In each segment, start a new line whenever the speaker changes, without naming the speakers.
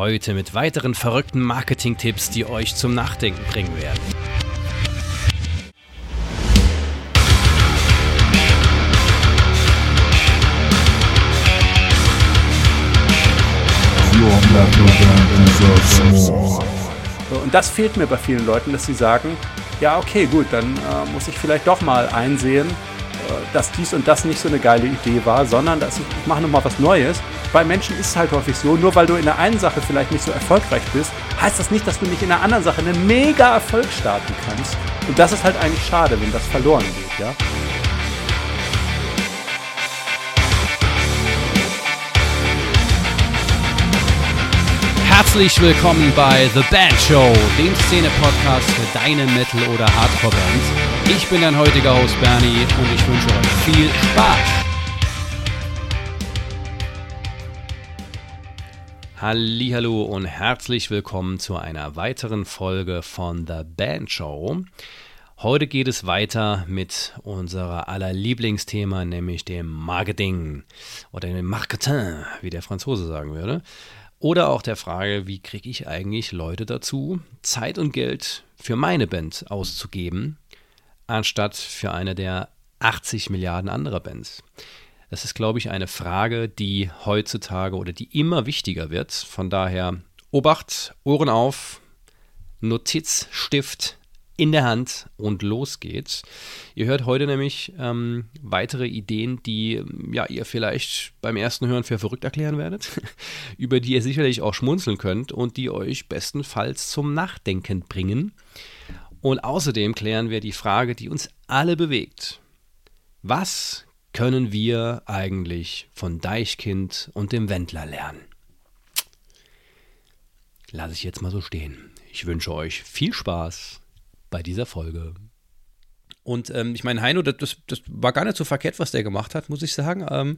Heute mit weiteren verrückten Marketing-Tipps, die euch zum Nachdenken bringen werden.
Und das fehlt mir bei vielen Leuten, dass sie sagen, ja, okay, gut, dann äh, muss ich vielleicht doch mal einsehen, äh, dass dies und das nicht so eine geile Idee war, sondern dass ich, ich mache nochmal was Neues. Bei Menschen ist es halt häufig so, nur weil du in der einen Sache vielleicht nicht so erfolgreich bist, heißt das nicht, dass du nicht in der anderen Sache einen mega Erfolg starten kannst. Und das ist halt eigentlich schade, wenn das verloren geht, ja.
Herzlich willkommen bei The Band Show, dem Szene-Podcast für deine Metal- oder Hardcore-Bands. Ich bin dein heutiger Host Bernie und ich wünsche euch viel Spaß. Hallo und herzlich willkommen zu einer weiteren Folge von The Band Show. Heute geht es weiter mit unserer aller Lieblingsthema, nämlich dem Marketing oder dem Marketing, wie der Franzose sagen würde. Oder auch der Frage, wie kriege ich eigentlich Leute dazu, Zeit und Geld für meine Band auszugeben, anstatt für eine der 80 Milliarden anderer Bands. Das ist, glaube ich, eine Frage, die heutzutage oder die immer wichtiger wird. Von daher Obacht, Ohren auf, Notizstift, in der Hand und los geht's. Ihr hört heute nämlich ähm, weitere Ideen, die ja, ihr vielleicht beim ersten Hören für verrückt erklären werdet, über die ihr sicherlich auch schmunzeln könnt und die euch bestenfalls zum Nachdenken bringen. Und außerdem klären wir die Frage, die uns alle bewegt. Was können wir eigentlich von Deichkind und dem Wendler lernen? Lasse ich jetzt mal so stehen. Ich wünsche euch viel Spaß bei dieser Folge. Und ähm, ich meine, Heino, das, das, war gar nicht so verkehrt, was der gemacht hat, muss ich sagen. Ähm,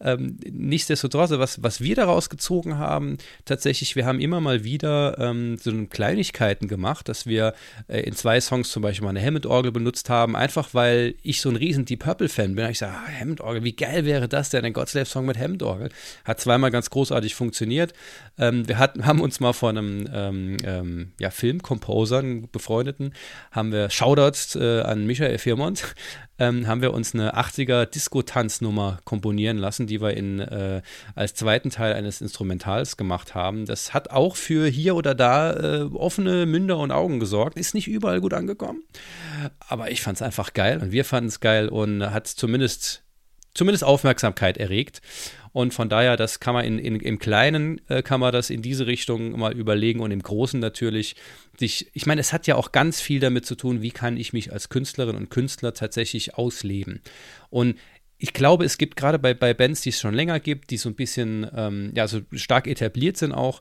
ähm, nichtsdestotrotz, was, was wir daraus gezogen haben, tatsächlich, wir haben immer mal wieder ähm, so Kleinigkeiten gemacht, dass wir äh, in zwei Songs zum Beispiel mal eine Hammond-Orgel benutzt haben, einfach weil ich so ein riesen Deep Purple-Fan bin. Ich sage, ah, Hammond-Orgel, wie geil wäre das denn, ein Godslave-Song mit Hammond-Orgel? Hat zweimal ganz großartig funktioniert. Ähm, wir hatten, haben uns mal von einem ähm, ja, Film-Composer, einen befreundeten, haben wir Shoutouts äh, an Michael Michael Firmont, ähm, haben wir uns eine 80er Disco-Tanznummer komponieren lassen, die wir in, äh, als zweiten Teil eines Instrumentals gemacht haben. Das hat auch für hier oder da äh, offene Münder und Augen gesorgt. Ist nicht überall gut angekommen, aber ich fand es einfach geil und wir fanden es geil und hat zumindest, zumindest Aufmerksamkeit erregt. Und von daher, das kann man in, in, im Kleinen, äh, kann man das in diese Richtung mal überlegen und im Großen natürlich sich, ich meine, es hat ja auch ganz viel damit zu tun, wie kann ich mich als Künstlerin und Künstler tatsächlich ausleben. Und ich glaube, es gibt gerade bei, bei Bands, die es schon länger gibt, die so ein bisschen, ähm, ja, so stark etabliert sind auch,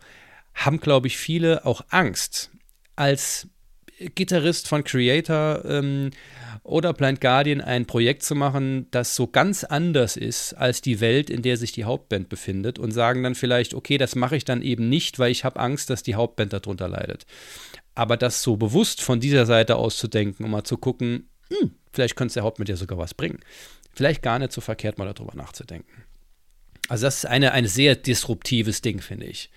haben, glaube ich, viele auch Angst, als Gitarrist von Creator ähm, oder Blind Guardian ein Projekt zu machen, das so ganz anders ist als die Welt, in der sich die Hauptband befindet und sagen dann vielleicht, okay, das mache ich dann eben nicht, weil ich habe Angst, dass die Hauptband darunter leidet. Aber das so bewusst von dieser Seite aus zu denken, um mal zu gucken, hm, vielleicht könnte es der Hauptband ja sogar was bringen. Vielleicht gar nicht so verkehrt, mal darüber nachzudenken. Also das ist eine, ein sehr disruptives Ding, finde ich.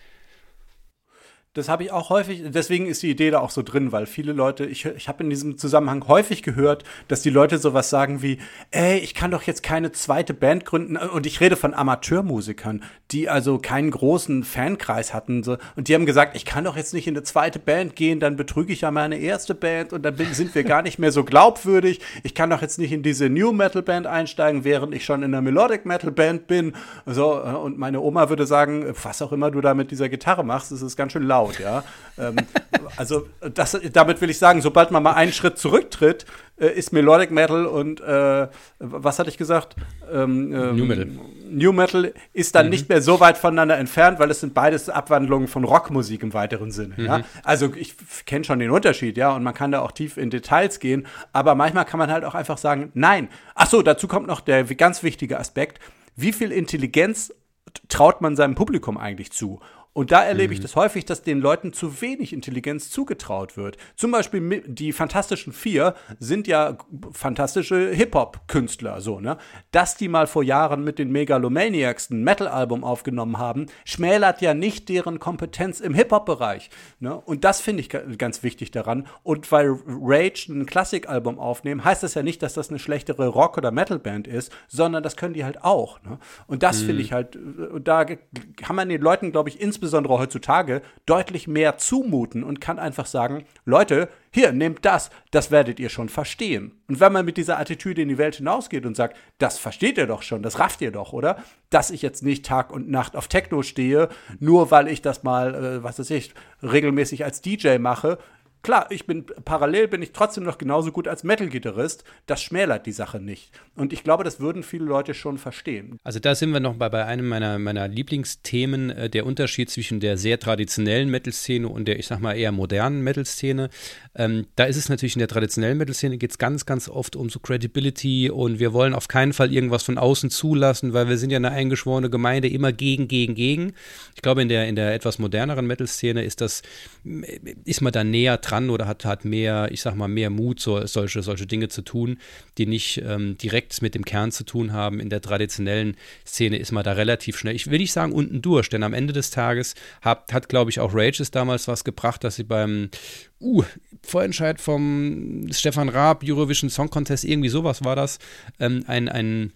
Das habe ich auch häufig, deswegen ist die Idee da auch so drin, weil viele Leute, ich, ich habe in diesem Zusammenhang häufig gehört, dass die Leute sowas sagen wie, ey, ich kann doch jetzt keine zweite Band gründen. Und ich rede von Amateurmusikern, die also keinen großen Fankreis hatten. So, und die haben gesagt, ich kann doch jetzt nicht in eine zweite Band gehen, dann betrüge ich ja meine erste Band und dann bin, sind wir gar nicht mehr so glaubwürdig. Ich kann doch jetzt nicht in diese New Metal Band einsteigen, während ich schon in einer Melodic Metal Band bin. So, und meine Oma würde sagen, was auch immer du da mit dieser Gitarre machst, es ist ganz schön laut laut, ja. ähm, also das, damit will ich sagen, sobald man mal einen Schritt zurücktritt, äh, ist Melodic Metal und äh, was hatte ich gesagt?
Ähm, ähm, New Metal.
New Metal ist dann mhm. nicht mehr so weit voneinander entfernt, weil es sind beides Abwandlungen von Rockmusik im weiteren Sinne. Mhm. Ja? Also ich kenne schon den Unterschied, ja, und man kann da auch tief in Details gehen, aber manchmal kann man halt auch einfach sagen, nein. Ach so, dazu kommt noch der ganz wichtige Aspekt. Wie viel Intelligenz traut man seinem Publikum eigentlich zu? Und da erlebe ich das häufig, dass den Leuten zu wenig Intelligenz zugetraut wird. Zum Beispiel die Fantastischen Vier sind ja fantastische Hip-Hop-Künstler, so, ne? Dass die mal vor Jahren mit den Megalomaniacs ein Metal-Album aufgenommen haben, schmälert ja nicht deren Kompetenz im Hip-Hop-Bereich. Ne? Und das finde ich ga- ganz wichtig daran. Und weil Rage ein Klassikalbum aufnehmen, heißt das ja nicht, dass das eine schlechtere Rock- oder Metal-Band ist, sondern das können die halt auch. Ne? Und das finde ich halt, äh, da kann man den Leuten, glaube ich, insbesondere heutzutage deutlich mehr zumuten und kann einfach sagen, Leute, hier, nehmt das, das werdet ihr schon verstehen. Und wenn man mit dieser Attitüde in die Welt hinausgeht und sagt, das versteht ihr doch schon, das rafft ihr doch, oder? Dass ich jetzt nicht Tag und Nacht auf Techno stehe, nur weil ich das mal, äh, was weiß ich, regelmäßig als DJ mache. Klar, ich bin parallel bin ich trotzdem noch genauso gut als Metal-Gitarrist. Das schmälert die Sache nicht. Und ich glaube, das würden viele Leute schon verstehen.
Also da sind wir noch bei, bei einem meiner, meiner Lieblingsthemen, äh, der Unterschied zwischen der sehr traditionellen Metal-Szene und der, ich sag mal, eher modernen Metal-Szene. Ähm, da ist es natürlich in der traditionellen Metal-Szene geht es ganz, ganz oft um so Credibility und wir wollen auf keinen Fall irgendwas von außen zulassen, weil wir sind ja eine eingeschworene Gemeinde, immer gegen, gegen, gegen. Ich glaube, in der, in der etwas moderneren Metal-Szene ist das, ist man da näher dran oder hat, hat mehr, ich sag mal, mehr Mut, so, solche, solche Dinge zu tun, die nicht ähm, direkt mit dem Kern zu tun haben. In der traditionellen Szene ist man da relativ schnell. Ich will nicht sagen unten durch, denn am Ende des Tages hat, hat glaube ich, auch Rages damals was gebracht, dass sie beim uh, Vorentscheid vom Stefan Raab, Eurovision Song Contest, irgendwie sowas war das, ähm, ein, ein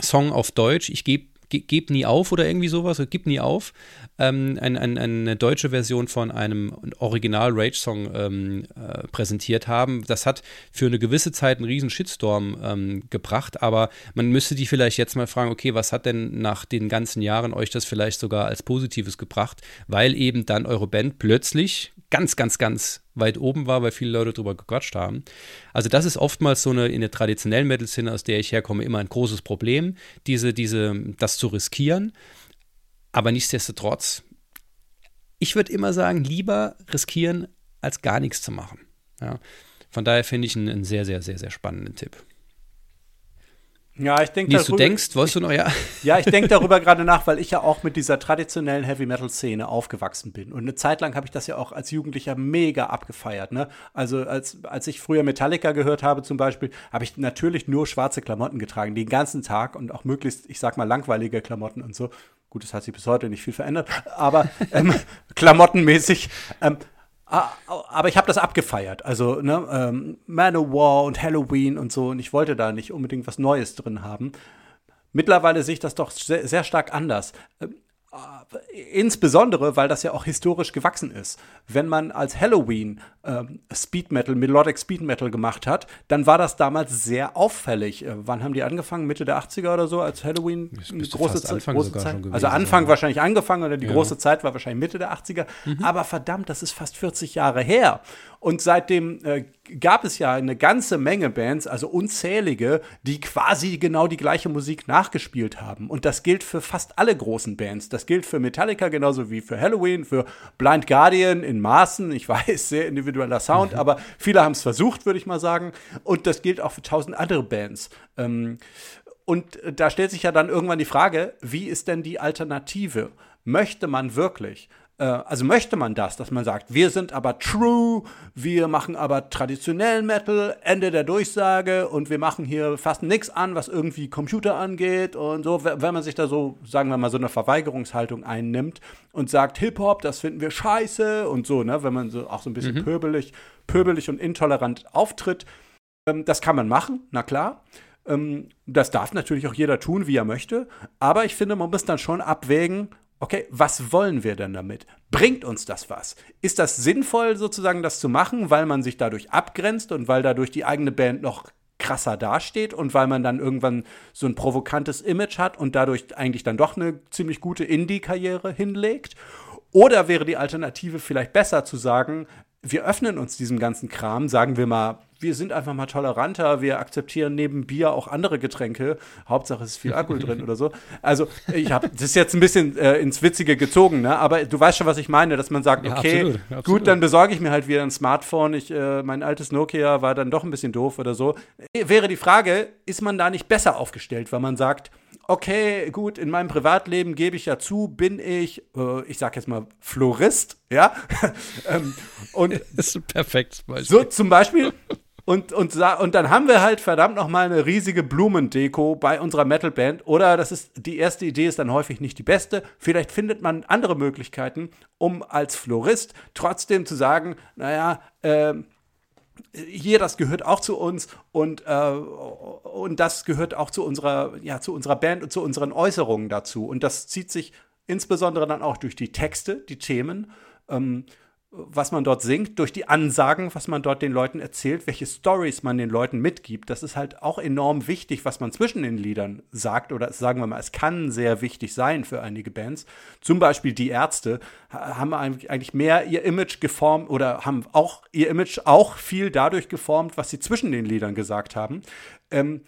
Song auf Deutsch, ich gebe ge geb nie auf oder irgendwie sowas, gib nie auf, ähm, ein, ein, eine deutsche Version von einem Original-Rage-Song ähm, äh, präsentiert haben. Das hat für eine gewisse Zeit einen riesen Shitstorm ähm, gebracht, aber man müsste die vielleicht jetzt mal fragen, okay, was hat denn nach den ganzen Jahren euch das vielleicht sogar als Positives gebracht, weil eben dann eure Band plötzlich ganz, ganz, ganz weit oben war, weil viele Leute drüber gequatscht haben. Also das ist oftmals so eine in der traditionellen Metal-Szene, aus der ich herkomme, immer ein großes Problem, diese, diese, das zu riskieren. Aber nichtsdestotrotz, ich würde immer sagen, lieber riskieren, als gar nichts zu machen. Ja. Von daher finde ich einen, einen sehr, sehr, sehr, sehr spannenden Tipp.
Ja, ich denke,
Nils, du denkst, wolltest du noch, ja?
Ja, ich denke darüber gerade nach, weil ich ja auch mit dieser traditionellen Heavy Metal Szene aufgewachsen bin. Und eine Zeit lang habe ich das ja auch als Jugendlicher mega abgefeiert. Ne? Also als, als ich früher Metallica gehört habe zum Beispiel, habe ich natürlich nur schwarze Klamotten getragen, den ganzen Tag und auch möglichst, ich sag mal, langweilige Klamotten und so. Gut, das hat sich bis heute nicht viel verändert, aber ähm, klamottenmäßig. Ähm, Aber ich habe das abgefeiert. Also, ne, ähm, Manowar und Halloween und so. Und ich wollte da nicht unbedingt was Neues drin haben. Mittlerweile sehe ich das doch sehr, sehr stark anders. Insbesondere, weil das ja auch historisch gewachsen ist. Wenn man als Halloween ähm, Speed Metal, Melodic Speed Metal gemacht hat, dann war das damals sehr auffällig. Äh, wann haben die angefangen? Mitte der 80er oder so, als Halloween große, Ze
Anfang
große Zeit?
schon gewesen
Also Anfang
sein.
wahrscheinlich angefangen oder die
Ja.
große Zeit war wahrscheinlich Mitte der 80er. Aber verdammt, das ist fast 40 Jahre her. Und seitdem äh, gab es ja eine ganze Menge Bands, also unzählige, die quasi genau die gleiche Musik nachgespielt haben. Und das gilt für fast alle großen Bands. Das gilt für Metallica genauso wie für Halloween, für Blind Guardian in Maßen. Ich weiß, sehr individueller Sound, aber viele haben es versucht, würde ich mal sagen. Und das gilt auch für tausend andere Bands. Ähm, und äh, da stellt sich ja dann irgendwann die Frage, wie ist denn die Alternative? Möchte man wirklich, also möchte man das, dass man sagt, wir sind aber true, wir machen aber traditionellen Metal, Ende der Durchsage und wir machen hier fast nichts an, was irgendwie Computer angeht und so, wenn man sich da so, sagen wir mal, so eine Verweigerungshaltung einnimmt und sagt, Hip-Hop, das finden wir scheiße und so, ne, wenn man so auch so ein bisschen pöbelig, pöbelig und intolerant auftritt, ähm, das kann man machen, na klar. Ähm, das darf natürlich auch jeder tun, wie er möchte. Aber ich finde, man muss dann schon abwägen, okay, was wollen wir denn damit? Bringt uns das was? Ist das sinnvoll, sozusagen das zu machen, weil man sich dadurch abgrenzt und weil dadurch die eigene Band noch krasser dasteht und weil man dann irgendwann so ein provokantes Image hat und dadurch eigentlich dann doch eine ziemlich gute Indie-Karriere hinlegt? Oder wäre die Alternative vielleicht besser zu sagen, wir öffnen uns diesem ganzen Kram, sagen wir mal, wir sind einfach mal toleranter, wir akzeptieren neben Bier auch andere Getränke. Hauptsache es ist viel Alkohol drin oder so. Also ich habe das ist jetzt ein bisschen äh, ins Witzige gezogen, ne? aber du weißt schon, was ich meine, dass man sagt,
Ja,
okay,
absolut, absolut.
gut, dann besorge ich mir halt wieder ein Smartphone. Ich, äh, mein altes Nokia war dann doch ein bisschen doof oder so. Wäre die Frage, ist man da nicht besser aufgestellt, weil man sagt, okay, gut, in meinem Privatleben gebe ich ja zu, bin ich, äh, ich sag jetzt mal, Florist, ja. ähm, und
das ist ein perfektes
Beispiel. So zum Beispiel. Und, und, und dann haben wir halt verdammt noch mal eine riesige Blumendeko bei unserer Metalband. Oder das ist die erste Idee ist dann häufig nicht die beste. Vielleicht findet man andere Möglichkeiten, um als Florist trotzdem zu sagen, naja, äh, hier, das gehört auch zu uns und, äh, und das gehört auch zu unserer, ja, zu unserer Band und zu unseren Äußerungen dazu. Und das zieht sich insbesondere dann auch durch die Texte, die Themen. Ähm, was man dort singt, durch die Ansagen, was man dort den Leuten erzählt, welche Stories man den Leuten mitgibt. Das ist halt auch enorm wichtig, was man zwischen den Liedern sagt. Oder sagen wir mal, es kann sehr wichtig sein für einige Bands. Zum Beispiel die Ärzte haben eigentlich mehr ihr Image geformt oder haben auch ihr Image auch viel dadurch geformt, was sie zwischen den Liedern gesagt haben. Ähm,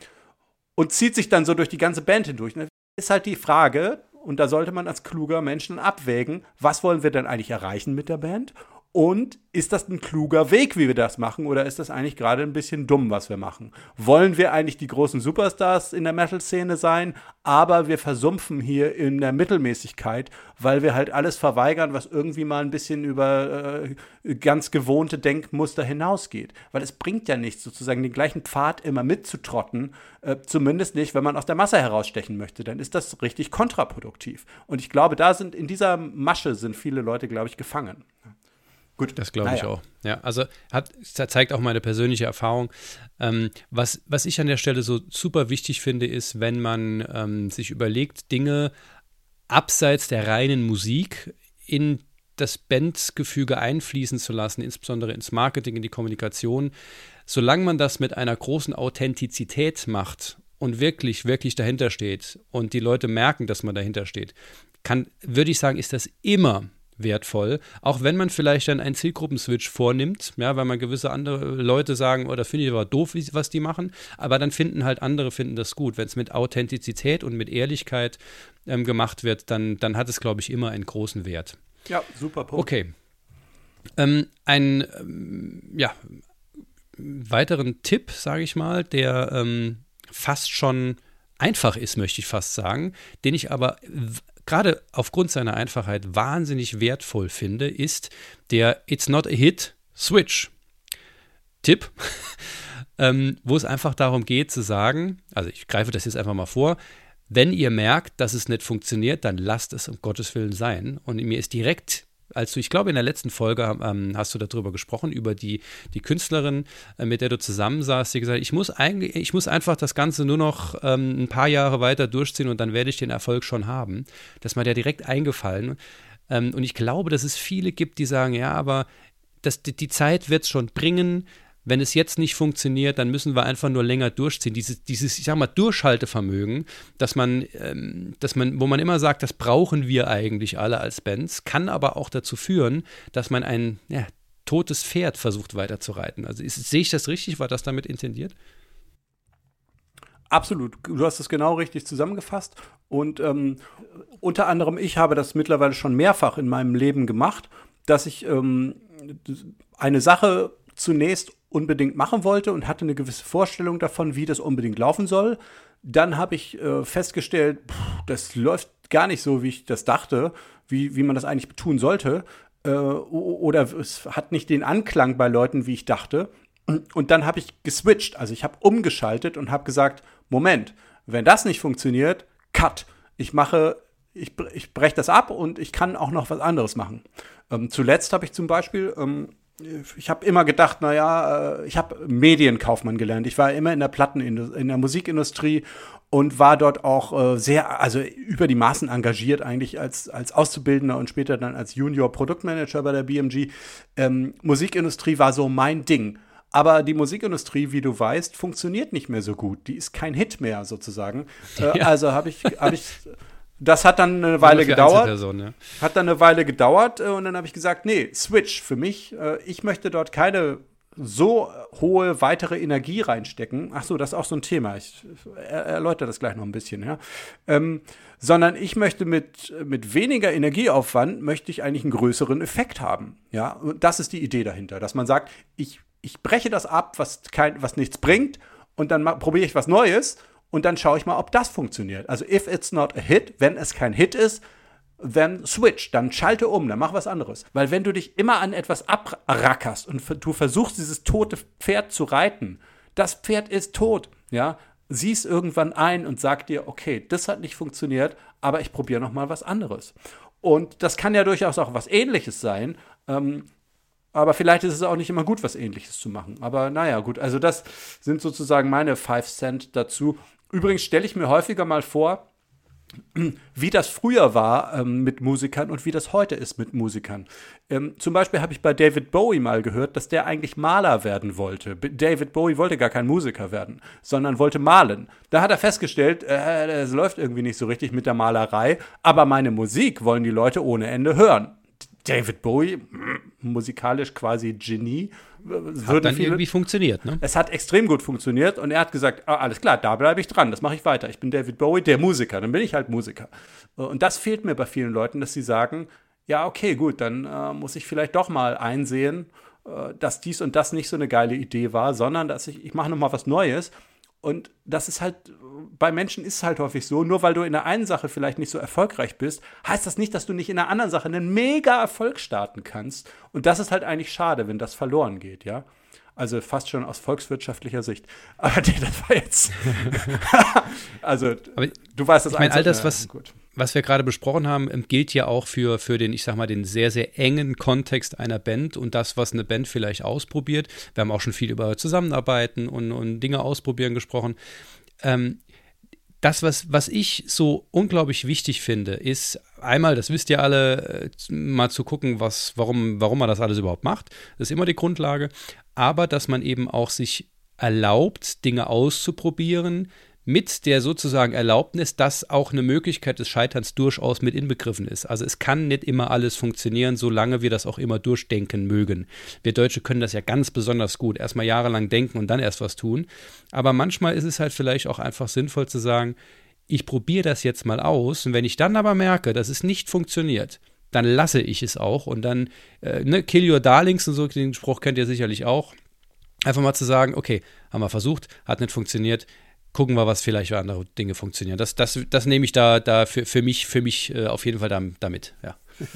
und zieht sich dann so durch die ganze Band hindurch. Ne? Ist halt die Frage, und da sollte man als kluger Menschen abwägen, was wollen wir denn eigentlich erreichen mit der Band und ist das ein kluger Weg, wie wir das machen, oder ist das eigentlich gerade ein bisschen dumm, was wir machen? Wollen wir eigentlich die großen Superstars in der Metal-Szene sein, aber wir versumpfen hier in der Mittelmäßigkeit, weil wir halt alles verweigern, was irgendwie mal ein bisschen über äh, ganz gewohnte Denkmuster hinausgeht? Weil es bringt ja nichts, sozusagen den gleichen Pfad immer mitzutrotten, äh, zumindest nicht, wenn man aus der Masse herausstechen möchte. Dann ist das richtig kontraproduktiv. Und ich glaube, da sind in dieser Masche sind viele Leute, glaube ich, gefangen.
Gut. Das glaube ich naja. auch. Ja, also hat, zeigt auch meine persönliche Erfahrung. Ähm, was, was ich an der Stelle so super wichtig finde, ist, wenn man ähm, sich überlegt, Dinge abseits der reinen Musik in das Bandgefüge einfließen zu lassen, insbesondere ins Marketing, in die Kommunikation, solange man das mit einer großen Authentizität macht und wirklich, wirklich dahinter steht und die Leute merken, dass man dahinter steht, kann, würde ich sagen, ist das immer wertvoll, auch wenn man vielleicht dann einen Zielgruppenswitch vornimmt, ja, weil man gewisse andere Leute sagen, oder oh, finde ich aber doof, was die machen, aber dann finden halt andere finden das gut. Wenn es mit Authentizität und mit Ehrlichkeit ähm, gemacht wird, dann, dann hat es, glaube ich, immer einen großen Wert.
Ja, super Punkt.
Okay. Ähm, ein, ähm, ja, weiteren Tipp, sage ich mal, der ähm, fast schon einfach ist, möchte ich fast sagen, den ich aber gerade aufgrund seiner Einfachheit wahnsinnig wertvoll finde, ist der It's Not a Hit Switch. Tipp, ähm, wo es einfach darum geht zu sagen, also ich greife das jetzt einfach mal vor, wenn ihr merkt, dass es nicht funktioniert, dann lasst es um Gottes Willen sein. Und mir ist direkt als du, ich glaube, in der letzten Folge ähm, hast du darüber gesprochen, über die, die Künstlerin, äh, mit der du zusammensaßt, die gesagt ich muss eigentlich, ich muss einfach das Ganze nur noch ähm, ein paar Jahre weiter durchziehen und dann werde ich den Erfolg schon haben. Das ist mir ja direkt eingefallen. Ähm, und ich glaube, dass es viele gibt, die sagen, ja, aber das, die, die Zeit wird es schon bringen wenn es jetzt nicht funktioniert, dann müssen wir einfach nur länger durchziehen. Dieses, dieses ich sag mal, Durchhaltevermögen, dass man, ähm, dass man, wo man immer sagt, das brauchen wir eigentlich alle als Bands, kann aber auch dazu führen, dass man ein ja, totes Pferd versucht weiterzureiten. Also ist, sehe ich das richtig? War das damit intendiert?
Absolut. Du hast es genau richtig zusammengefasst. Und ähm, unter anderem, ich habe das mittlerweile schon mehrfach in meinem Leben gemacht, dass ich ähm, eine Sache zunächst unbedingt machen wollte und hatte eine gewisse Vorstellung davon, wie das unbedingt laufen soll. Dann habe ich äh, festgestellt, pff, das läuft gar nicht so, wie ich das dachte, wie, wie man das eigentlich tun sollte. Äh, oder es hat nicht den Anklang bei Leuten, wie ich dachte. Und dann habe ich geswitcht, also ich habe umgeschaltet und habe gesagt, Moment, wenn das nicht funktioniert, cut. Ich mache, ich, ich breche das ab und ich kann auch noch was anderes machen. Ähm, zuletzt habe ich zum Beispiel ähm, ich habe immer gedacht, naja, äh, ich habe Medienkaufmann gelernt. Ich war immer in der Platten, in der Musikindustrie und war dort auch äh, sehr, also über die Maßen engagiert eigentlich als, als Auszubildender und später dann als Junior Produktmanager bei der BMG. Ähm, Musikindustrie war so mein Ding. Aber die Musikindustrie, wie du weißt, funktioniert nicht mehr so gut. Die ist kein Hit mehr sozusagen. Äh, ja. Also habe ich, hab ich das hat dann eine Weile gedauert. Ja. Hat dann eine Weile gedauert äh, und dann habe ich gesagt, nee, Switch für mich. Äh, ich möchte dort keine so hohe weitere Energie reinstecken. Ach so, das ist auch so ein Thema. Ich erläutere das gleich noch ein bisschen, ja. Ähm, sondern ich möchte mit, mit weniger Energieaufwand möchte ich eigentlich einen größeren Effekt haben. Ja, und das ist die Idee dahinter, dass man sagt, ich, ich breche das ab, was kein, was nichts bringt, und dann probiere ich was Neues und dann schaue ich mal, ob das funktioniert. Also if it's not a hit, wenn es kein Hit ist, dann switch, dann schalte um, dann mach was anderes. Weil wenn du dich immer an etwas abrackerst und du versuchst, dieses tote Pferd zu reiten, das Pferd ist tot, ja, siehst irgendwann ein und sag dir, okay, das hat nicht funktioniert, aber ich probiere noch mal was anderes. Und das kann ja durchaus auch was Ähnliches sein. Ähm, aber vielleicht ist es auch nicht immer gut, was Ähnliches zu machen. Aber naja, gut. Also das sind sozusagen meine Five Cent dazu. Übrigens stelle ich mir häufiger mal vor, wie das früher war ähm, mit Musikern und wie das heute ist mit Musikern. Ähm, zum Beispiel habe ich bei David Bowie mal gehört, dass der eigentlich Maler werden wollte. David Bowie wollte gar kein Musiker werden, sondern wollte malen. Da hat er festgestellt, äh, es läuft irgendwie nicht so richtig mit der Malerei, aber meine Musik wollen die Leute ohne Ende hören. David Bowie, musikalisch quasi Genie.
Hat dann viele, irgendwie funktioniert, ne?
Es hat extrem gut funktioniert und er hat gesagt, ah, alles klar, da bleibe ich dran, das mache ich weiter. Ich bin David Bowie, der Musiker, dann bin ich halt Musiker. Und das fehlt mir bei vielen Leuten, dass sie sagen, ja, okay, gut, dann äh, muss ich vielleicht doch mal einsehen, äh, dass dies und das nicht so eine geile Idee war, sondern dass ich, ich mache noch mal was Neues und das ist halt, bei Menschen ist es halt häufig so, nur weil du in der einen Sache vielleicht nicht so erfolgreich bist, heißt das nicht, dass du nicht in der anderen Sache einen mega Erfolg starten kannst. Und das ist halt eigentlich schade, wenn das verloren geht, ja. Also fast schon aus volkswirtschaftlicher Sicht. Aber das war jetzt. also,
Aber
du weißt das
Ich meine, all das, was, gut was wir gerade besprochen haben, gilt ja auch für, für den, ich sag mal, den sehr, sehr engen Kontext einer Band und das, was eine Band vielleicht ausprobiert. Wir haben auch schon viel über Zusammenarbeiten und, und Dinge ausprobieren gesprochen. Ähm, das, was, was ich so unglaublich wichtig finde, ist einmal, das wisst ihr alle, äh, mal zu gucken, was, warum, warum man das alles überhaupt macht. Das ist immer die Grundlage. Aber dass man eben auch sich erlaubt, Dinge auszuprobieren, mit der sozusagen Erlaubnis, dass auch eine Möglichkeit des Scheiterns durchaus mit inbegriffen ist. Also es kann nicht immer alles funktionieren, solange wir das auch immer durchdenken mögen. Wir Deutsche können das ja ganz besonders gut. Erstmal jahrelang denken und dann erst was tun. Aber manchmal ist es halt vielleicht auch einfach sinnvoll zu sagen, ich probiere das jetzt mal aus und wenn ich dann aber merke, dass es nicht funktioniert, dann lasse ich es auch und dann, äh, ne, kill your darlings und so, den Spruch kennt ihr sicherlich auch. Einfach mal zu sagen, okay, haben wir versucht, hat nicht funktioniert, gucken wir, was vielleicht für andere Dinge funktionieren. Das, das, das nehme ich da, da für, für mich, für mich äh, auf jeden Fall damit, ja.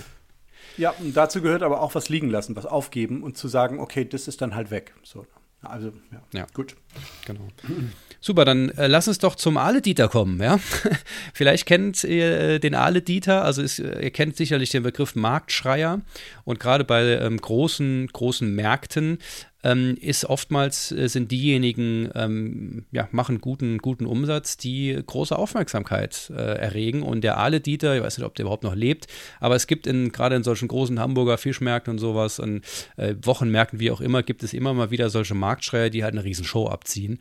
Ja, und dazu gehört aber auch was liegen lassen, was aufgeben und zu sagen, okay, das ist dann halt weg. So. Also, ja,
ja. gut. Genau. Super, dann äh, lass uns doch zum Ale-Dieter kommen, ja? Vielleicht kennt ihr äh, den Ale-Dieter, also ist, äh, ihr kennt sicherlich den Begriff Marktschreier und gerade bei ähm, großen, großen Märkten ähm, ist oftmals äh, sind diejenigen, ähm, ja, machen guten, guten Umsatz, die große Aufmerksamkeit äh, erregen. Und der Ale Dieter, ich weiß nicht, ob der überhaupt noch lebt, aber es gibt in, gerade in solchen großen Hamburger Fischmärkten und sowas, in äh, Wochenmärkten, wie auch immer, gibt es immer mal wieder solche Marktschreier, die halt eine riesen Show abziehen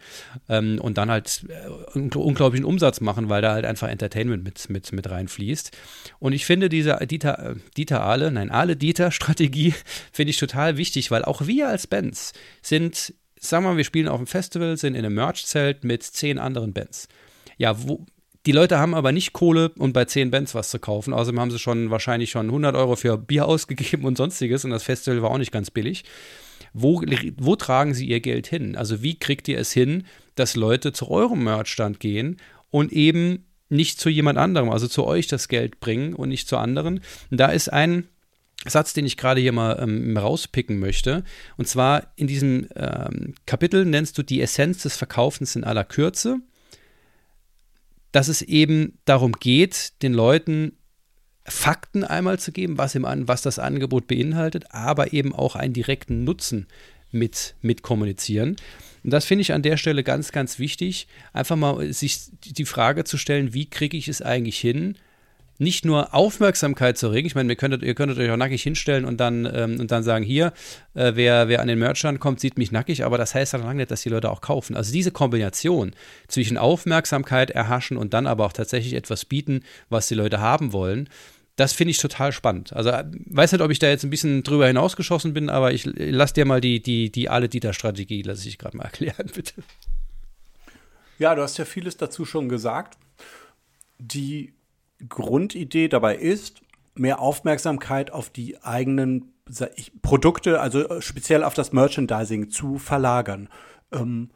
ähm, und dann halt äh, unglaublichen Umsatz machen, weil da halt einfach Entertainment mit, mit, mit reinfließt. Und ich finde diese Dieter, äh, Dieter Ale, nein, Ale Dieter Strategie finde ich total wichtig, weil auch wir als Bands sind, sagen wir mal, wir spielen auf dem Festival, sind in einem Merch-Zelt mit zehn anderen Bands. Ja, wo, die Leute haben aber nicht Kohle, um bei zehn Bands was zu kaufen. Außerdem haben sie schon wahrscheinlich schon 100 Euro für Bier ausgegeben und sonstiges. Und das Festival war auch nicht ganz billig. Wo, wo tragen sie ihr Geld hin? Also wie kriegt ihr es hin, dass Leute zu eurem Merchstand gehen und eben nicht zu jemand anderem, also zu euch das Geld bringen und nicht zu anderen? Und da ist ein Satz, den ich gerade hier mal ähm, rauspicken möchte. Und zwar in diesem ähm, Kapitel nennst du die Essenz des Verkaufens in aller Kürze, dass es eben darum geht, den Leuten Fakten einmal zu geben, was, im, was das Angebot beinhaltet, aber eben auch einen direkten Nutzen mit, mit kommunizieren. Und das finde ich an der Stelle ganz, ganz wichtig, einfach mal sich die Frage zu stellen, wie kriege ich es eigentlich hin, nicht nur Aufmerksamkeit zu regen. Ich meine, ihr könntet, ihr könntet euch auch nackig hinstellen und dann, ähm, und dann sagen, hier, äh, wer, wer an den Merchstand kommt, sieht mich nackig, aber das heißt dann lange nicht, dass die Leute auch kaufen. Also diese Kombination zwischen Aufmerksamkeit erhaschen und dann aber auch tatsächlich etwas bieten, was die Leute haben wollen, das finde ich total spannend. Also äh, weiß nicht, ob ich da jetzt ein bisschen drüber hinausgeschossen bin, aber ich lass dir mal die, die, die Alle-Dieter-Strategie, lasse ich gerade mal erklären, bitte.
Ja, du hast ja vieles dazu schon gesagt. Die Grundidee dabei ist, mehr Aufmerksamkeit auf die eigenen Produkte, also äh, speziell auf das Merchandising zu verlagern. Ähm,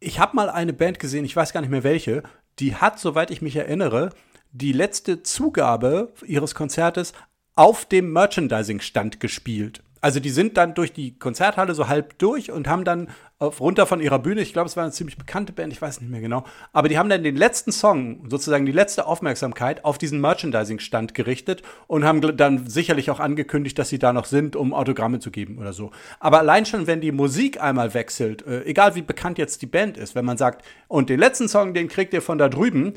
ich habe mal eine Band gesehen, ich weiß gar nicht mehr welche, die hat, soweit ich mich erinnere, die letzte Zugabe ihres Konzertes auf dem Merchandising-Stand gespielt. Also die sind dann durch die Konzerthalle so halb durch und haben dann auf, runter von ihrer Bühne, ich glaube, es war eine ziemlich bekannte Band, ich weiß nicht mehr genau, aber die haben dann den letzten Song, sozusagen die letzte Aufmerksamkeit auf diesen Merchandising-Stand gerichtet und haben dann sicherlich auch angekündigt, dass sie da noch sind, um Autogramme zu geben oder so. Aber allein schon, wenn die Musik einmal wechselt, äh, egal wie bekannt jetzt die Band ist, wenn man sagt, und den letzten Song, den kriegt ihr von da drüben,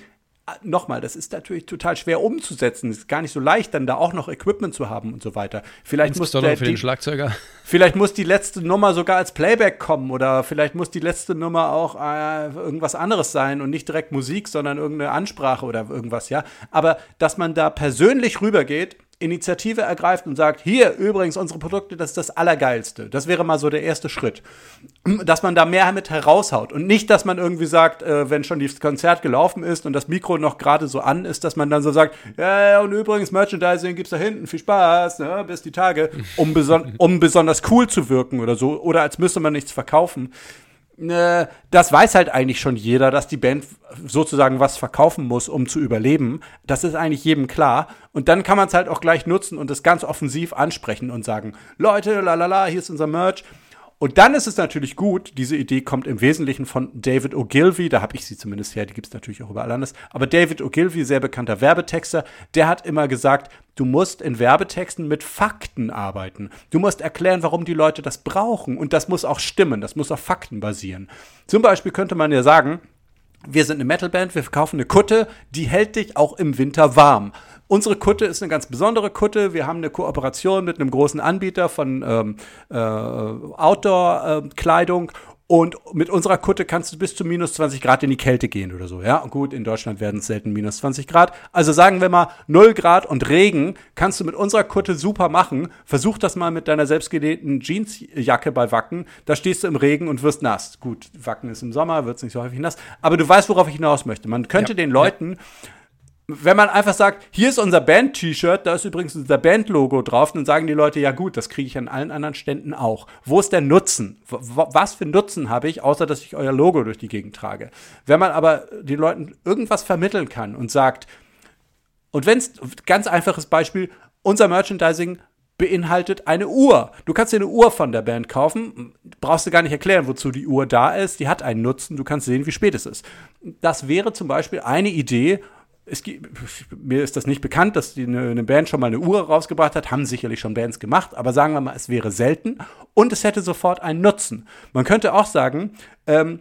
nochmal, das ist natürlich total schwer umzusetzen. Es ist gar nicht so leicht, dann da auch noch Equipment zu haben und so weiter. Vielleicht muss
der, für den Schlagzeuger.
Vielleicht muss die letzte Nummer sogar als Playback kommen oder vielleicht muss die letzte Nummer auch äh, irgendwas anderes sein und nicht direkt Musik, sondern irgendeine Ansprache oder irgendwas, ja. Aber dass man da persönlich rübergeht Initiative ergreift und sagt, hier übrigens unsere Produkte, das ist das Allergeilste. Das wäre mal so der erste Schritt. Dass man da mehr mit heraushaut und nicht, dass man irgendwie sagt, äh, wenn schon das Konzert gelaufen ist und das Mikro noch gerade so an ist, dass man dann so sagt, ja, und übrigens Merchandising gibt's da hinten, viel Spaß, ne, bis die Tage, um, beson um besonders cool zu wirken oder so oder als müsste man nichts verkaufen. Äh, das weiß halt eigentlich schon jeder, dass die Band sozusagen was verkaufen muss, um zu überleben. Das ist eigentlich jedem klar. Und dann kann man es halt auch gleich nutzen und das ganz offensiv ansprechen und sagen, Leute, la la la, hier ist unser Merch. Und dann ist es natürlich gut, diese Idee kommt im Wesentlichen von David Ogilvy, da habe ich sie zumindest her, die gibt es natürlich auch überall anders. Aber David Ogilvy, sehr bekannter Werbetexter, der hat immer gesagt, du musst in Werbetexten mit Fakten arbeiten. Du musst erklären, warum die Leute das brauchen. Und das muss auch stimmen, das muss auf Fakten basieren. Zum Beispiel könnte man ja sagen, wir sind eine Metalband, wir verkaufen eine Kutte, die hält dich auch im Winter warm. Unsere Kutte ist eine ganz besondere Kutte. Wir haben eine Kooperation mit einem großen Anbieter von ähm, äh, Outdoor-Kleidung. Und mit unserer Kutte kannst du bis zu minus 20 Grad in die Kälte gehen oder so. Ja, und gut, in Deutschland werden es selten minus 20 Grad. Also sagen wir mal 0 Grad und Regen kannst du mit unserer Kutte super machen. Versuch das mal mit deiner selbstgenähten Jeansjacke bei Wacken. Da stehst du im Regen und wirst nass. Gut, Wacken ist im Sommer, wird es nicht so häufig nass. Aber du weißt, worauf ich hinaus möchte. Man könnte ja, den Leuten ja wenn man einfach sagt, hier ist unser Band-T-Shirt, da ist übrigens unser Band-Logo drauf, dann sagen die Leute, ja gut, das kriege ich an allen anderen Ständen auch. Wo ist der Nutzen? Was für Nutzen habe ich, außer dass ich euer Logo durch die Gegend trage? Wenn man aber den Leuten irgendwas vermitteln kann und sagt, und wenn es, ganz einfaches Beispiel, unser Merchandising beinhaltet eine Uhr. Du kannst dir eine Uhr von der Band kaufen, brauchst du gar nicht erklären, wozu die Uhr da ist. Die hat einen Nutzen, du kannst sehen, wie spät es ist. Das wäre zum Beispiel eine Idee, es, mir ist das nicht bekannt, dass die eine, eine, Band schon mal eine Uhr rausgebracht hat, haben sicherlich schon Bands gemacht, aber sagen wir mal, es wäre selten und es hätte sofort einen Nutzen. Man könnte auch sagen, ähm,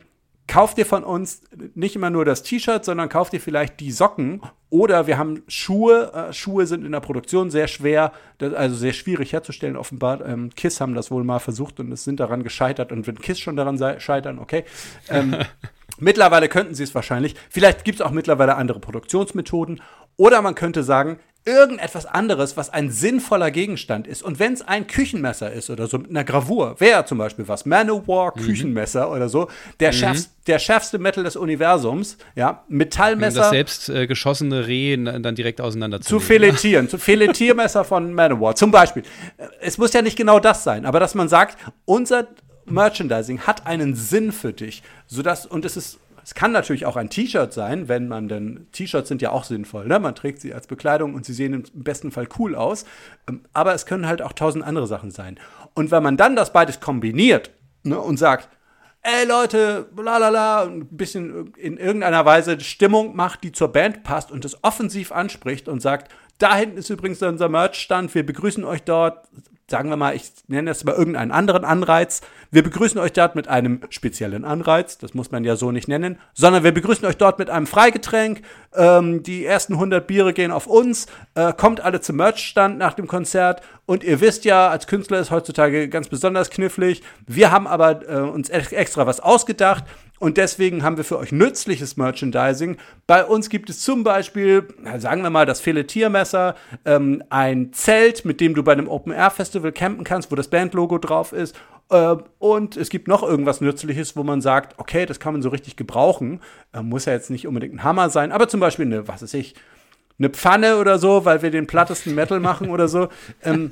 kauf dir von uns nicht immer nur das T-Shirt, sondern kauf dir vielleicht die Socken oder wir haben Schuhe. Äh, Schuhe sind in der Produktion sehr schwer, also sehr schwierig herzustellen. Offenbar, ähm, Kiss haben das wohl mal versucht und es sind daran gescheitert. Und wenn Kiss schon daran scheitern, okay. Ähm, Mittlerweile könnten sie es wahrscheinlich. Vielleicht gibt es auch mittlerweile andere Produktionsmethoden. Oder man könnte sagen, irgendetwas anderes, was ein sinnvoller Gegenstand ist. Und wenn es ein Küchenmesser ist oder so mit einer Gravur, wäre zum Beispiel was, Manowar mhm. Küchenmesser oder so, der, mhm. schärfst, der schärfste Metal des Universums, ja, Metallmesser.
Das selbst äh, geschossene Reh dann direkt auseinander
zu filetieren, zu Filetiermesser von Manowar zum Beispiel. Es muss ja nicht genau das sein, aber dass man sagt, unser Merchandising hat einen Sinn für dich, sodass, und es ist es kann natürlich auch ein T-Shirt sein, wenn man denn, T-Shirts sind ja auch sinnvoll, ne? man trägt sie als Bekleidung und sie sehen im besten Fall cool aus, ähm, aber es können halt auch tausend andere Sachen sein. Und wenn man dann das beides kombiniert ne, und sagt, ey Leute, bla bla bla, ein bisschen in irgendeiner Weise Stimmung macht, die zur Band passt und es offensiv anspricht und sagt, da hinten ist übrigens unser Merch-Stand, wir begrüßen euch dort, sagen wir mal, ich nenne das mal irgendeinen anderen Anreiz. Wir begrüßen euch dort mit einem speziellen Anreiz, das muss man ja so nicht nennen, sondern wir begrüßen euch dort mit einem Freigetränk. Ähm, die ersten 100 Biere gehen auf uns. Äh, kommt alle zum Merchstand nach dem Konzert. Und ihr wisst ja, als Künstler ist heutzutage ganz besonders knifflig. Wir haben aber äh, uns extra was ausgedacht. Und deswegen haben wir für euch nützliches Merchandising. Bei uns gibt es zum Beispiel, sagen wir mal, das Filetiermesser, ähm, ein Zelt, mit dem du bei einem Open-Air-Festival campen kannst, wo das Bandlogo drauf ist. Äh, und es gibt noch irgendwas Nützliches, wo man sagt, okay, das kann man so richtig gebrauchen. Äh, muss ja jetzt nicht unbedingt ein Hammer sein, aber zum Beispiel eine, was weiß ich, eine Pfanne oder so, weil wir den plattesten Metal machen oder so. Ähm,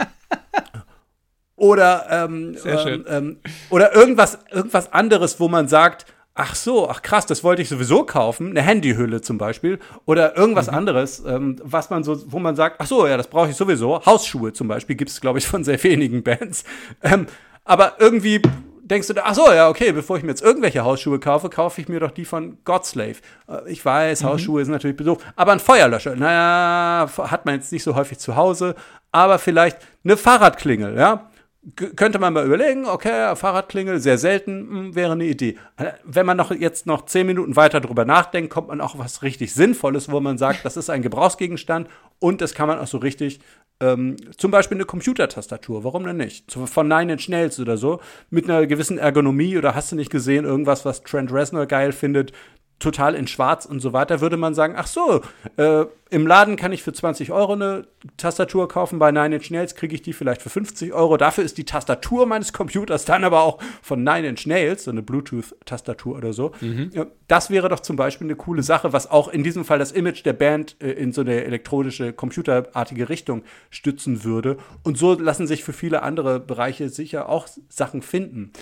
oder, ähm, ähm, ähm, oder irgendwas, irgendwas anderes, wo man sagt, ach so, ach krass, das wollte ich sowieso kaufen, eine Handyhülle zum Beispiel oder irgendwas mhm. anderes, ähm, was man so, wo man sagt, ach so, ja, das brauche ich sowieso. Hausschuhe zum Beispiel gibt es, glaube ich, von sehr wenigen Bands. Ähm, aber irgendwie denkst du, ach so, ja, okay, bevor ich mir jetzt irgendwelche Hausschuhe kaufe, kaufe ich mir doch die von Godslave. Äh, ich weiß, mhm. Hausschuhe sind natürlich besucht, aber ein Feuerlöscher, naja, hat man jetzt nicht so häufig zu Hause, aber vielleicht eine Fahrradklingel, ja könnte man mal überlegen, okay, Fahrradklingel, sehr selten, mh, hm, wäre eine Idee. Wenn man noch jetzt noch zehn Minuten weiter drüber nachdenkt, kommt man auch was richtig Sinnvolles, wo man sagt, das ist ein Gebrauchsgegenstand und das kann man auch so richtig, ähm, zum Beispiel eine Computertastatur, warum denn nicht? Von Nine Inch Nails oder so, mit einer gewissen Ergonomie oder hast du nicht gesehen, irgendwas, was Trent Reznor geil findet, total in Schwarz und so weiter, würde man sagen, ach so, äh, im Laden kann ich für 20 Euro eine Tastatur kaufen, bei Nine Inch Nails kriege ich die vielleicht für 50 Euro. Dafür ist die Tastatur meines Computers dann aber auch von Nine Inch Nails, so eine Bluetooth-Tastatur oder so. Mhm. Das wäre doch zum Beispiel eine coole Sache, was auch in diesem Fall das Image der Band äh, in so eine elektronische, computerartige Richtung stützen würde. Und so lassen sich für viele andere Bereiche sicher auch Sachen finden.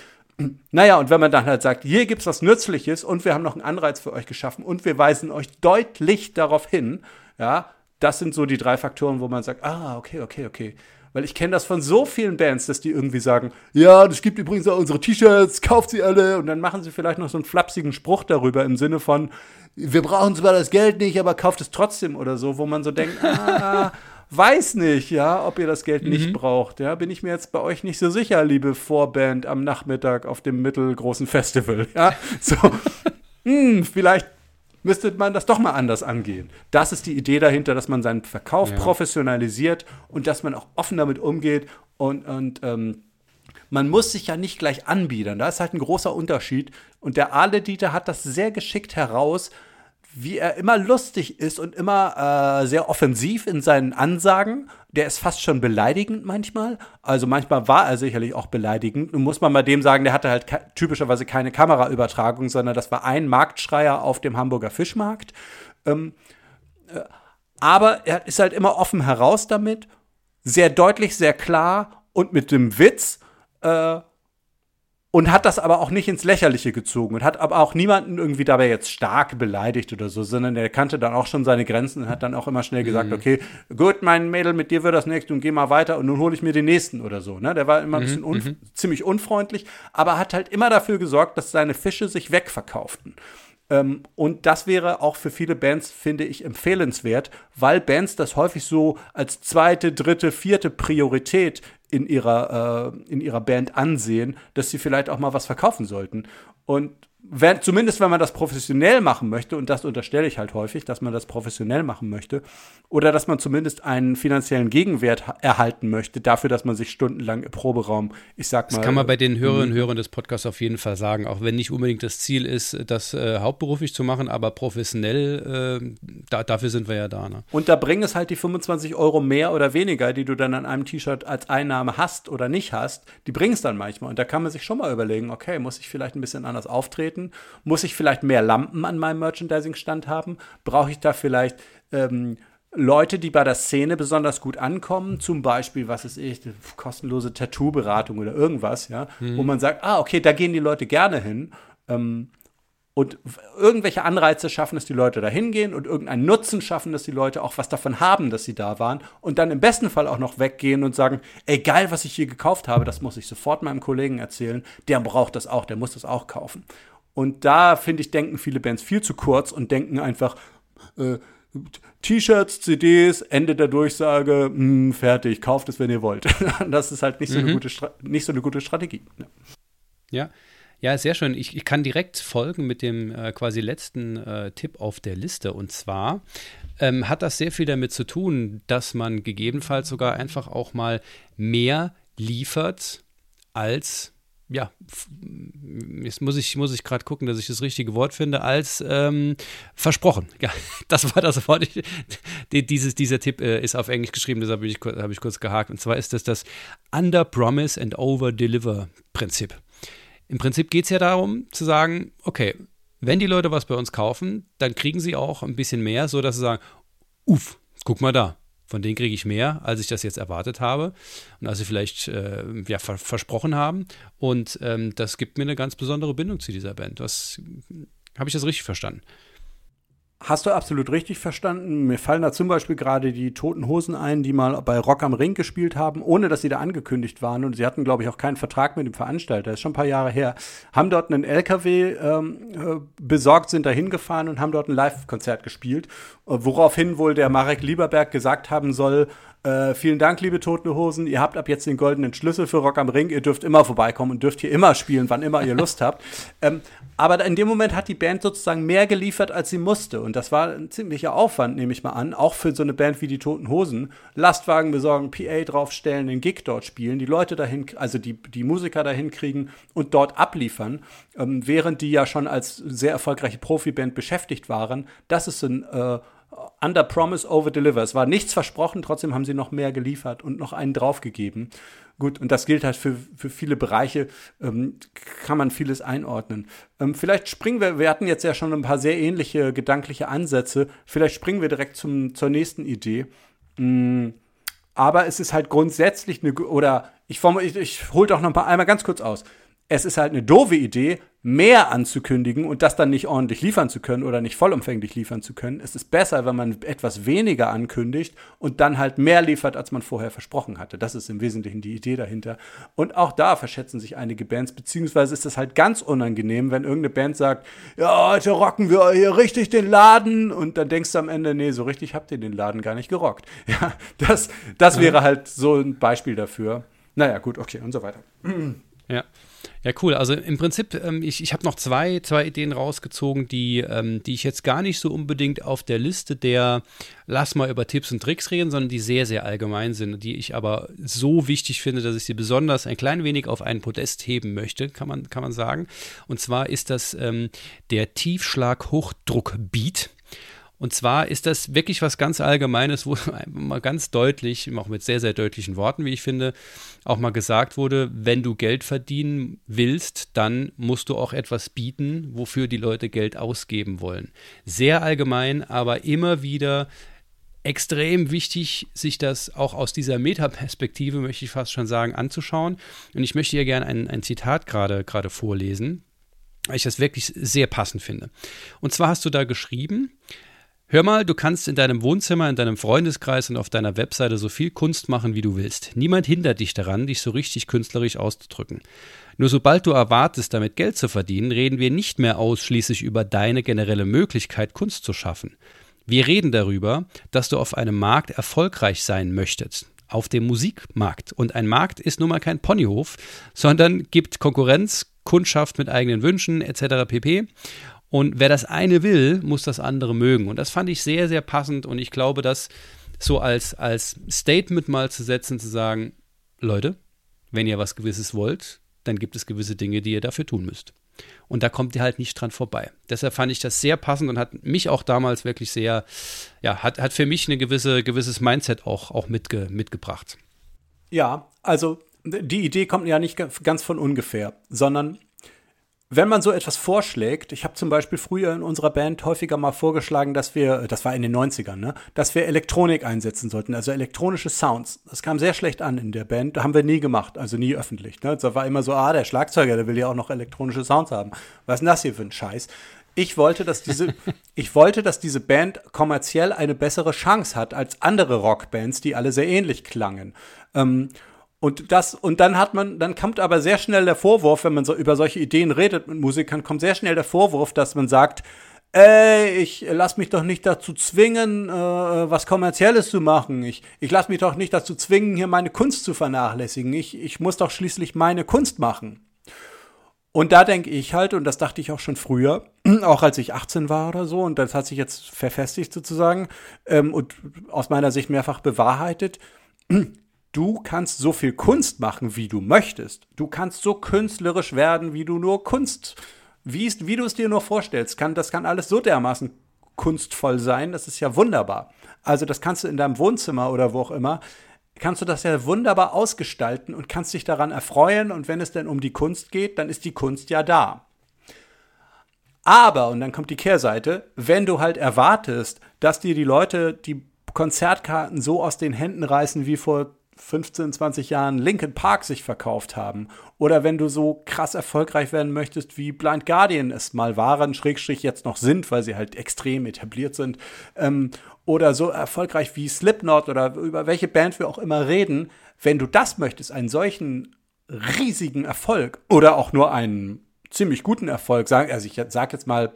Naja, und wenn man dann halt sagt, hier gibt es was Nützliches und wir haben noch einen Anreiz für euch geschaffen und wir weisen euch deutlich darauf hin, ja, das sind so die drei Faktoren, wo man sagt, ah, okay, okay, okay. Weil ich kenne das von so vielen Bands, dass die irgendwie sagen, ja, das gibt übrigens auch unsere T-Shirts, kauft sie alle. Und dann machen sie vielleicht noch so einen flapsigen Spruch darüber im Sinne von, wir brauchen zwar das Geld nicht, aber kauft es trotzdem oder so, wo man so denkt, ah, weiß nicht, ja, ob ihr das Geld mhm. nicht braucht. Ja, bin ich mir jetzt bei euch nicht so sicher, liebe Vorband am Nachmittag auf dem mittelgroßen Festival. Ja, so, hm, vielleicht müsste man das doch mal anders angehen. Das ist die Idee dahinter, dass man seinen Verkauf ja. professionalisiert und dass man auch offen damit umgeht und, und ähm, man muss sich ja nicht gleich anbiedern. Da ist halt ein großer Unterschied. Und der Ahle-Dieter hat das sehr geschickt heraus, wie er immer lustig ist und immer äh, sehr offensiv in seinen Ansagen. Der ist fast schon beleidigend manchmal. Also manchmal war er sicherlich auch beleidigend. Nun muss man bei dem sagen, der hatte halt typischerweise keine Kameraübertragung, sondern das war ein Marktschreier auf dem Hamburger Fischmarkt. Ähm, äh, aber er ist halt immer offen heraus damit, sehr deutlich, sehr klar und mit dem Witz. Äh, und hat das aber auch nicht ins Lächerliche gezogen und hat aber auch niemanden irgendwie dabei jetzt stark beleidigt oder so, sondern er kannte dann auch schon seine Grenzen und hat dann auch immer schnell gesagt, mhm. okay, gut, mein Mädel, mit dir wird das nächste und geh mal weiter und nun hole ich mir den nächsten oder so. Ne? Der war immer ein mhm. bisschen un mhm. ziemlich unfreundlich, aber hat halt immer dafür gesorgt, dass seine Fische sich wegverkauften. Ähm, und das wäre auch für viele Bands, finde ich, empfehlenswert, weil Bands das häufig so als zweite, dritte, vierte Priorität in ihrer, äh, in ihrer Band ansehen, dass sie vielleicht auch mal was verkaufen sollten. Und wenn, zumindest wenn man das professionell machen möchte, und das unterstelle ich halt häufig, dass man das professionell machen möchte, oder dass man zumindest einen finanziellen Gegenwert erhalten möchte, dafür, dass man sich stundenlang im Proberaum, ich sag mal.
Das kann man bei den Hörerinnen und. Hörern des Podcasts auf jeden Fall sagen, auch wenn nicht unbedingt das Ziel ist, das äh, hauptberuflich zu machen, aber professionell, äh, da, dafür sind wir ja da. Ne?
Und da bringen es halt die 25 Euro mehr oder weniger, die du dann an einem T-Shirt als Einnahme hast oder nicht hast, die bringen es dann manchmal. Und da kann man sich schon mal überlegen, okay, muss ich vielleicht ein bisschen anders auftreten? Treten? Muss ich vielleicht mehr Lampen an meinem Merchandising-Stand haben? Brauche ich da vielleicht ähm, Leute, die bei der Szene besonders gut ankommen, zum Beispiel, was ist ich, kostenlose Tattoo-Beratung oder irgendwas, ja, mhm. wo man sagt, ah, okay, da gehen die Leute gerne hin. Ähm, und irgendwelche Anreize schaffen, dass die Leute da hingehen und irgendeinen Nutzen schaffen, dass die Leute auch was davon haben, dass sie da waren und dann im besten Fall auch noch weggehen und sagen, ey, geil, was ich hier gekauft habe, das muss ich sofort meinem Kollegen erzählen, der braucht das auch, der muss das auch kaufen. Und da, finde ich, denken viele Bands viel zu kurz und denken einfach, äh, T-Shirts, CDs, Ende der Durchsage, mh, hm, fertig, kauft es, wenn ihr wollt. das ist halt nicht so, mhm. eine, gute nicht so eine gute Strategie.
Ja. ja. Ja, sehr schön. Ich, ich kann direkt folgen mit dem äh, quasi letzten äh, Tipp auf der Liste. Und zwar ähm, hat das sehr viel damit zu tun, dass man gegebenenfalls sogar einfach auch mal mehr liefert als ja, jetzt muss ich, muss ich gerade gucken, dass ich das richtige Wort finde, als ähm, versprochen. Ja, das war das Wort. Ich, dieses, dieser Tipp äh, ist auf Englisch geschrieben, deshalb habe ich, hab ich kurz gehakt. Und zwar ist das das Under Promise and Over Deliver Prinzip. Im Prinzip geht es ja darum, zu sagen, okay, wenn die Leute was bei uns kaufen, dann kriegen sie auch ein bisschen mehr, sodass sie sagen, uff, guck mal da, Von denen kriege ich mehr, als ich das jetzt erwartet habe und als sie vielleicht äh, ja, ver versprochen haben. Und ähm, das gibt mir eine ganz besondere Bindung zu dieser Band. Habe ich das richtig verstanden?
Hast du absolut richtig verstanden. Mir fallen da zum Beispiel gerade die Toten Hosen ein, die mal bei Rock am Ring gespielt haben, ohne dass sie da angekündigt waren. Und sie hatten, glaube ich, auch keinen Vertrag mit dem Veranstalter. Das ist schon ein paar Jahre her. Haben dort einen LKW ähm, äh, besorgt, sind da hingefahren und haben dort ein Live-Konzert gespielt. Äh, woraufhin wohl der Marek Lieberberg gesagt haben soll, äh, vielen Dank, liebe Toten Hosen. Ihr habt ab jetzt den goldenen Schlüssel für Rock am Ring. Ihr dürft immer vorbeikommen und dürft hier immer spielen, wann immer ihr Lust habt. Ähm, aber in dem Moment hat die Band sozusagen mehr geliefert, als sie musste. Und das war ein ziemlicher Aufwand, nehme ich mal an. Auch für so eine Band wie die Toten Hosen. Lastwagen besorgen, PA draufstellen, den Gig dort spielen, die Leute dahin, also die, die Musiker dahin kriegen und dort abliefern. Ähm, während die ja schon als sehr erfolgreiche Profiband beschäftigt waren. Das ist ein äh, under promise, over deliver. Es war nichts versprochen, trotzdem haben sie noch mehr geliefert und noch einen draufgegeben. Gut, und das gilt halt für, für viele Bereiche, ähm, kann man vieles einordnen. Ähm, vielleicht springen wir, wir hatten jetzt ja schon ein paar sehr ähnliche gedankliche Ansätze, vielleicht springen wir direkt zum, zur nächsten Idee. Mm, aber es ist halt grundsätzlich eine, oder ich, ich, ich hole doch noch paar einmal ganz kurz aus es ist halt eine doofe Idee, mehr anzukündigen und das dann nicht ordentlich liefern zu können oder nicht vollumfänglich liefern zu können. Es ist besser, wenn man etwas weniger ankündigt und dann halt mehr liefert, als man vorher versprochen hatte. Das ist im Wesentlichen die Idee dahinter. Und auch da verschätzen sich einige Bands, beziehungsweise ist es halt ganz unangenehm, wenn irgendeine Band sagt, ja, heute rocken wir hier richtig den Laden und dann denkst du am Ende, nee, so richtig habt ihr den Laden gar nicht gerockt. Ja, das, das wäre halt so ein Beispiel dafür. Naja, gut, okay und so weiter.
Ja. Ja, cool. Also im Prinzip, ähm, ich, ich habe noch zwei, zwei Ideen rausgezogen, die, ähm, die ich jetzt gar nicht so unbedingt auf der Liste der Lass mal über Tipps und Tricks reden, sondern die sehr, sehr allgemein sind, die ich aber so wichtig finde, dass ich sie besonders ein klein wenig auf einen Podest heben möchte, kann man, kann man sagen. Und zwar ist das ähm, der Tiefschlag-Hochdruck-Beat. Und zwar ist das wirklich was ganz Allgemeines, wo mal ganz deutlich, auch mit sehr, sehr deutlichen Worten, wie ich finde, auch mal gesagt wurde, wenn du Geld verdienen willst, dann musst du auch etwas bieten, wofür die Leute Geld ausgeben wollen. Sehr allgemein, aber immer wieder extrem wichtig, sich das auch aus dieser Metaperspektive, möchte ich fast schon sagen, anzuschauen. Und ich möchte hier gerne ein, ein Zitat gerade vorlesen, weil ich das wirklich sehr passend finde. Und zwar hast du da geschrieben, Hör mal, du kannst in deinem Wohnzimmer, in deinem Freundeskreis und auf deiner Webseite so viel Kunst machen, wie du willst. Niemand hindert dich daran, dich so richtig künstlerisch auszudrücken. Nur sobald du erwartest, damit Geld zu verdienen, reden wir nicht mehr ausschließlich über deine generelle Möglichkeit, Kunst zu schaffen. Wir reden darüber, dass du auf einem Markt erfolgreich sein möchtest. Auf dem Musikmarkt. Und ein Markt ist nun mal kein Ponyhof, sondern gibt Konkurrenz, Kundschaft mit eigenen Wünschen etc. pp. Und wer das eine will, muss das andere mögen. Und das fand ich sehr, sehr passend. Und ich glaube, das so als, als Statement mal zu setzen, zu sagen, Leute, wenn ihr was Gewisses wollt, dann gibt es gewisse Dinge, die ihr dafür tun müsst. Und da kommt ihr halt nicht dran vorbei. Deshalb fand ich das sehr passend und hat mich auch damals wirklich sehr, ja, hat, hat für mich ein gewisse, gewisses Mindset auch, auch mitge, mitgebracht.
Ja, also die Idee kommt ja nicht ganz von ungefähr, sondern wenn man so etwas vorschlägt, ich habe zum Beispiel früher in unserer Band häufiger mal vorgeschlagen, dass wir, das war in den 90ern, ne, dass wir Elektronik einsetzen sollten, also elektronische Sounds. Das kam sehr schlecht an in der Band, da haben wir nie gemacht, also nie öffentlich. Ne. Da war immer so, ah, der Schlagzeuger, der will ja auch noch elektronische Sounds haben. Was ist denn das hier für ein Scheiß? Ich wollte, dass diese, ich wollte, dass diese Band kommerziell eine bessere Chance hat als andere Rockbands, die alle sehr ähnlich klangen. Ähm, und das, und dann hat man, dann kommt aber sehr schnell der Vorwurf, wenn man so über solche Ideen redet mit Musikern, kommt sehr schnell der Vorwurf, dass man sagt, ey, ich lass mich doch nicht dazu zwingen, äh, was Kommerzielles zu machen. Ich, ich lass mich doch nicht dazu zwingen, hier meine Kunst zu vernachlässigen. Ich, ich muss doch schließlich meine Kunst machen. Und da denke ich halt, und das dachte ich auch schon früher, auch als ich 18 war oder so, und das hat sich jetzt verfestigt sozusagen ähm, und aus meiner Sicht mehrfach bewahrheitet, Du kannst so viel Kunst machen, wie du möchtest. Du kannst so künstlerisch werden, wie du nur Kunst, wie, wie du es dir nur vorstellst. Kann, das kann alles so dermaßen kunstvoll sein. Das ist ja wunderbar. Also das kannst du in deinem Wohnzimmer oder wo auch immer, kannst du das ja wunderbar ausgestalten und kannst dich daran erfreuen. Und wenn es denn um die Kunst geht, dann ist die Kunst ja da. Aber, und dann kommt die Kehrseite, wenn du halt erwartest, dass dir die Leute die Konzertkarten so aus den Händen reißen wie vor 15, 20 Jahren Linkin Park sich verkauft haben. Oder wenn du so krass erfolgreich werden möchtest, wie Blind Guardian es mal waren, Schrägstrich jetzt noch sind, weil sie halt extrem etabliert sind. Ähm, oder so erfolgreich wie Slipknot oder über welche Band wir auch immer reden. Wenn du das möchtest, einen solchen riesigen Erfolg oder auch nur einen ziemlich guten Erfolg, sagen, also ich sag jetzt mal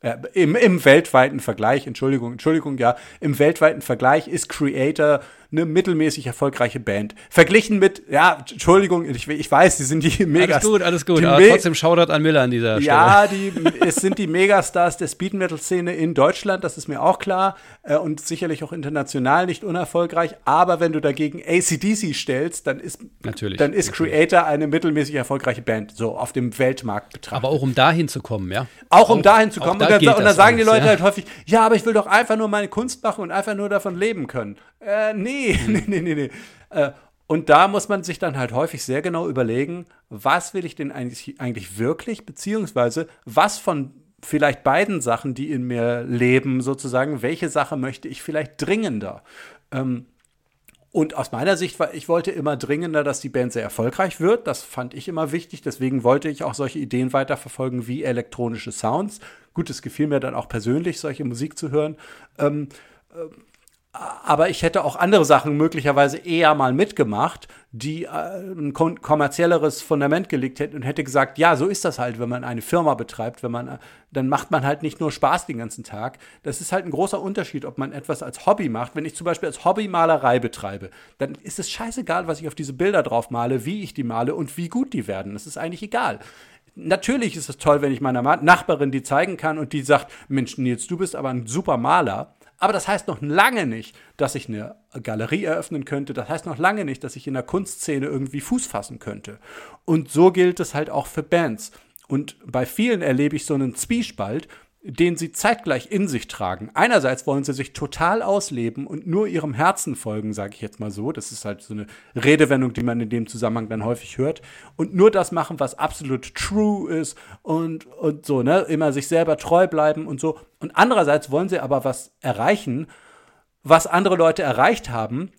äh, im, im weltweiten Vergleich, Entschuldigung, Entschuldigung, ja, im weltweiten Vergleich ist Creator eine mittelmäßig erfolgreiche Band. Verglichen mit, ja, Entschuldigung, ich, ich weiß, die sind die
Megas. Alles gut, alles gut, aber trotzdem Shoutout an Miller an dieser Stelle.
Ja, die, es sind die Megastars der Speed Metal Szene in Deutschland, das ist mir auch klar äh, und sicherlich auch international nicht unerfolgreich, aber wenn du dagegen ACDC stellst, dann ist,
natürlich,
dann ist
natürlich.
Creator eine mittelmäßig erfolgreiche Band, so auf dem Weltmarkt betrachtet.
Aber auch um dahin zu kommen, ja?
Auch um dahin zu kommen.
Da
und dann, und dann sagen
alles,
die Leute
ja.
halt häufig, ja, aber ich will doch einfach nur meine Kunst machen und einfach nur davon leben können. Äh, nee, nee, nee, nee, nee. Äh, und da muss man sich dann halt häufig sehr genau überlegen, was will ich denn eigentlich, eigentlich wirklich, beziehungsweise was von vielleicht beiden Sachen, die in mir leben, sozusagen, welche Sache möchte ich vielleicht dringender? Ähm, und aus meiner Sicht war, ich wollte immer dringender, dass die Band sehr erfolgreich wird. Das fand ich immer wichtig. Deswegen wollte ich auch solche Ideen weiterverfolgen wie elektronische Sounds. Gut, es gefiel mir dann auch persönlich, solche Musik zu hören. Ähm, äh, aber ich hätte auch andere Sachen möglicherweise eher mal mitgemacht, die äh, ein kom kommerzielleres Fundament gelegt hätten und hätte gesagt, ja, so ist das halt, wenn man eine Firma betreibt, wenn man, äh, dann macht man halt nicht nur Spaß den ganzen Tag. Das ist halt ein großer Unterschied, ob man etwas als Hobby macht. Wenn ich zum Beispiel als Hobby Malerei betreibe, dann ist es scheißegal, was ich auf diese Bilder drauf male, wie ich die male und wie gut die werden. Das ist eigentlich egal. Natürlich ist es toll, wenn ich meiner Nachbarin die zeigen kann und die sagt, Mensch, Nils, du bist aber ein super Maler. Aber das heißt noch lange nicht, dass ich eine Galerie eröffnen könnte. Das heißt noch lange nicht, dass ich in der Kunstszene irgendwie Fuß fassen könnte. Und so gilt es halt auch für Bands. Und bei vielen erlebe ich so einen Zwiespalt, den sie zeitgleich in sich tragen. Einerseits wollen sie sich total ausleben und nur ihrem Herzen folgen, sage ich jetzt mal so. Das ist halt so eine Redewendung, die man in dem Zusammenhang dann häufig hört. Und nur das machen, was absolut true ist und, und so, ne? Immer sich selber treu bleiben und so. Und andererseits wollen sie aber was erreichen, was andere Leute erreicht haben,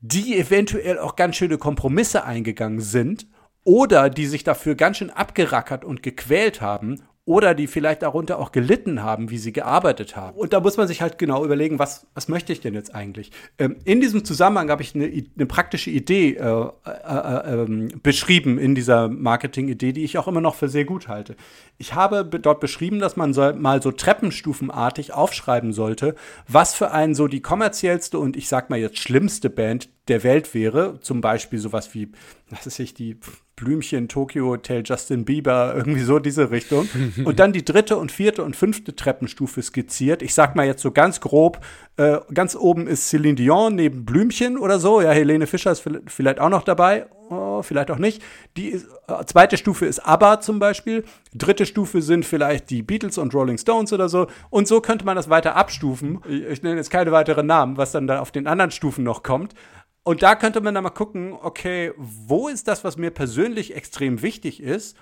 die eventuell auch ganz schöne Kompromisse eingegangen sind oder die sich dafür ganz schön abgerackert und gequält haben oder die vielleicht darunter auch gelitten haben, wie sie gearbeitet haben. Und da muss man sich halt genau überlegen, was, was möchte ich denn jetzt eigentlich? Ähm, in diesem Zusammenhang habe ich eine, eine praktische Idee äh, äh, äh, ähm, beschrieben in dieser Marketing-Idee, die ich auch immer noch für sehr gut halte. Ich habe be dort beschrieben, dass man so, mal so treppenstufenartig aufschreiben sollte, was für einen so die kommerziellste und ich sag mal jetzt schlimmste Band der Welt wäre. Zum Beispiel sowas wie, was ist ich, die Blümchen, Tokyo Hotel, Justin Bieber, irgendwie so diese Richtung. Und dann die dritte und vierte und fünfte Treppenstufe skizziert. Ich sag mal jetzt so ganz grob, äh, ganz oben ist Celine Dion neben Blümchen oder so. Ja, Helene Fischer ist vielleicht auch noch dabei. Oh, vielleicht auch nicht. Die ist, äh, zweite Stufe ist ABBA zum Beispiel. Dritte Stufe sind vielleicht die Beatles und Rolling Stones oder so. Und so könnte man das weiter abstufen. Ich, ich nenne jetzt keine weiteren Namen, was dann da auf den anderen Stufen noch kommt. Und da könnte man dann mal gucken, okay, wo ist das, was mir persönlich extrem wichtig ist?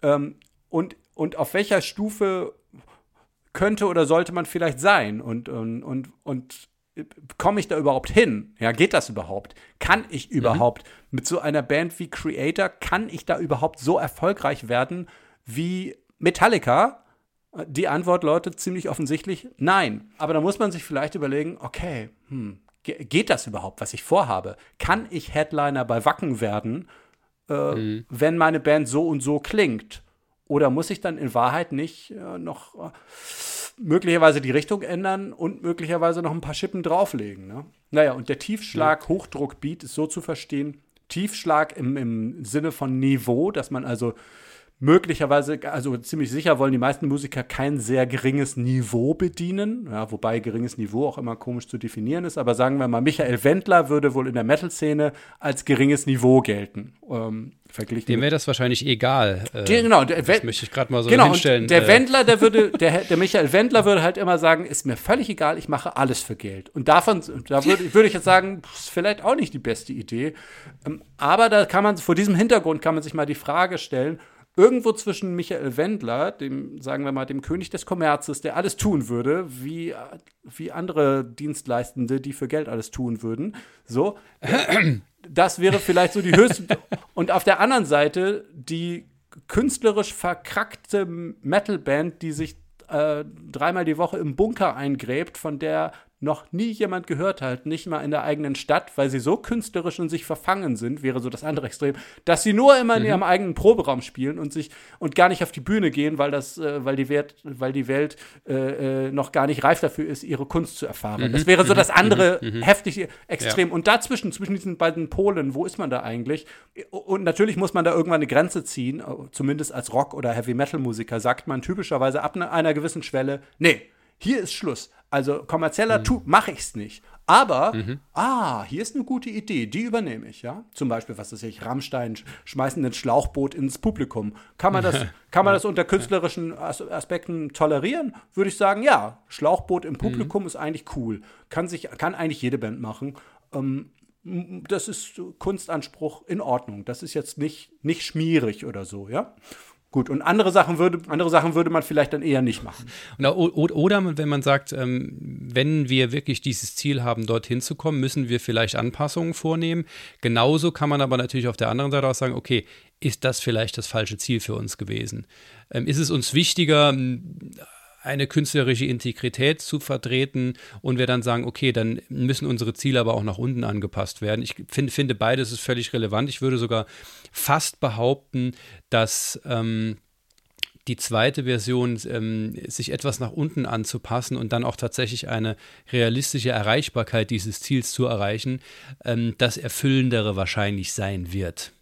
Ähm, und, und auf welcher Stufe könnte oder sollte man vielleicht sein? Und, und, und, und komme ich da überhaupt hin? Ja, geht das überhaupt? Kann ich überhaupt mhm. Mit so einer Band wie Creator, kann ich da überhaupt so erfolgreich werden wie Metallica? Die Antwort lautet ziemlich offensichtlich nein. Aber da muss man sich vielleicht überlegen, okay, hm, geht das überhaupt, was ich vorhabe? Kann ich Headliner bei Wacken werden, äh, mhm. wenn meine Band so und so klingt? Oder muss ich dann in Wahrheit nicht äh, noch äh, möglicherweise die Richtung ändern und möglicherweise noch ein paar Schippen drauflegen? Ne? Naja, und der Tiefschlag, mhm. Hochdruckbeat ist so zu verstehen, Tiefschlag im, im Sinne von Niveau, dass man also möglicherweise, also ziemlich sicher wollen die meisten Musiker kein sehr geringes Niveau bedienen, ja, wobei geringes Niveau auch immer komisch zu definieren ist, aber sagen wir mal, Michael Wendler würde wohl in der Metal-Szene als geringes Niveau gelten. Ähm, verglichen
Dem wäre das wahrscheinlich egal.
Äh, der, genau, der,
das möchte ich gerade mal so
genau,
hinstellen.
der Wendler, der würde, der, der Michael Wendler würde halt immer sagen, ist mir völlig egal, ich mache alles für Geld. Und davon, da würde, würde ich jetzt sagen, ist vielleicht auch nicht die beste Idee. Ähm, aber da kann man, vor diesem Hintergrund kann man sich mal die Frage stellen, irgendwo zwischen Michael Wendler, dem, sagen wir mal, dem König des Kommerzes, der alles tun würde, wie, wie andere Dienstleistende, die für Geld alles tun würden. So. Das wäre vielleicht so die höchste. Und auf der anderen Seite die künstlerisch verkrackte Metalband, die sich äh, dreimal die Woche im Bunker eingräbt, von der noch nie jemand gehört hat, nicht mal in der eigenen Stadt, weil sie so künstlerisch in sich verfangen sind, wäre so das andere Extrem, dass sie nur immer in mhm. ihrem eigenen Proberaum spielen und sich und gar nicht auf die Bühne gehen, weil das, äh, weil die Welt, weil die Welt äh, äh noch gar nicht reif dafür ist, ihre Kunst zu erfahren. Mhm. Das wäre so das mhm. andere mhm. mhm. heftige Extrem. Ja. Und dazwischen, zwischen diesen beiden Polen, wo ist man da eigentlich? Und natürlich muss man da irgendwann eine Grenze ziehen, zumindest als Rock- oder Heavy-Metal-Musiker, sagt man typischerweise ab einer gewissen Schwelle, nee, hier ist Schluss. Also kommerzieller mhm. mache ich es nicht. Aber, mhm. ah, hier ist eine gute Idee, die übernehme ich, ja. Zum Beispiel, was weiß ich, Rammstein schmeißen ein Schlauchboot ins Publikum. Kann man das, kann man das unter künstlerischen Aspekten tolerieren? Würde ich sagen, ja. Schlauchboot im Publikum mhm. ist eigentlich cool. Kann, sich, kann eigentlich jede Band machen. Ähm, das ist Kunstanspruch in Ordnung. Das ist jetzt nicht, nicht schmierig oder so, ja. Gut, und andere Sachen würde, andere Sachen würde man vielleicht dann eher nicht machen.
Oder, oder wenn man sagt, ähm, wenn wir wirklich dieses Ziel haben, dorthin zu kommen, müssen wir vielleicht Anpassungen vornehmen. Genauso kann man aber natürlich auf der anderen Seite auch sagen, okay, ist das vielleicht das falsche Ziel für uns gewesen? Ähm, ist es uns wichtiger, eine künstlerische Integrität zu vertreten und wir dann sagen, okay, dann müssen unsere Ziele aber auch nach unten angepasst werden. Ich find, finde beides ist völlig relevant. Ich würde sogar fast behaupten, dass ähm, die zweite Version, ähm, sich etwas nach unten anzupassen und dann auch tatsächlich eine realistische Erreichbarkeit dieses Ziels zu erreichen, ähm, das Erfüllendere wahrscheinlich sein wird.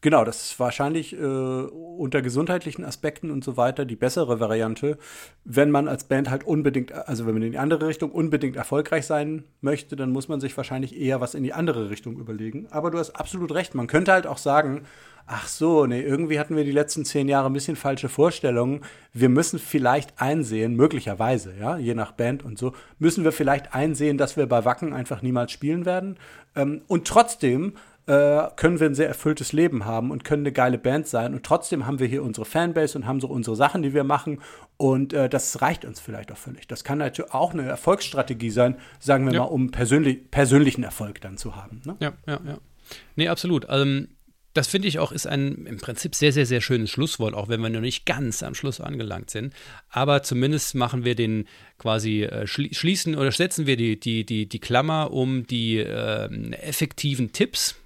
Genau, das ist wahrscheinlich äh, unter gesundheitlichen Aspekten und so weiter die bessere Variante, wenn man als Band halt unbedingt, also wenn man in die andere Richtung unbedingt erfolgreich sein möchte, dann muss man sich wahrscheinlich eher was in die andere Richtung überlegen. Aber du hast absolut recht, man könnte halt auch sagen, ach so, nee, irgendwie hatten wir die letzten zehn Jahre ein bisschen falsche Vorstellungen. Wir müssen vielleicht einsehen, möglicherweise, ja, je nach Band und so, müssen wir vielleicht einsehen, dass wir bei Wacken einfach niemals spielen werden. Ähm, und trotzdem äh, können wir ein sehr erfülltes Leben haben und können eine geile Band sein. Und trotzdem haben wir hier unsere Fanbase und haben so unsere Sachen, die wir machen. Und äh, das reicht uns vielleicht auch völlig. Das kann natürlich auch eine Erfolgsstrategie sein, sagen wir ja. mal, um persönlich, persönlichen Erfolg dann zu haben. Ne?
Ja, ja, ja. Nee, absolut. Ähm, das finde ich auch ist ein im Prinzip sehr, sehr, sehr schönes Schlusswort, auch wenn wir noch nicht ganz am Schluss angelangt sind. Aber zumindest machen wir den quasi, äh, schließen oder setzen wir die, die, die, die Klammer um die äh, effektiven Tipps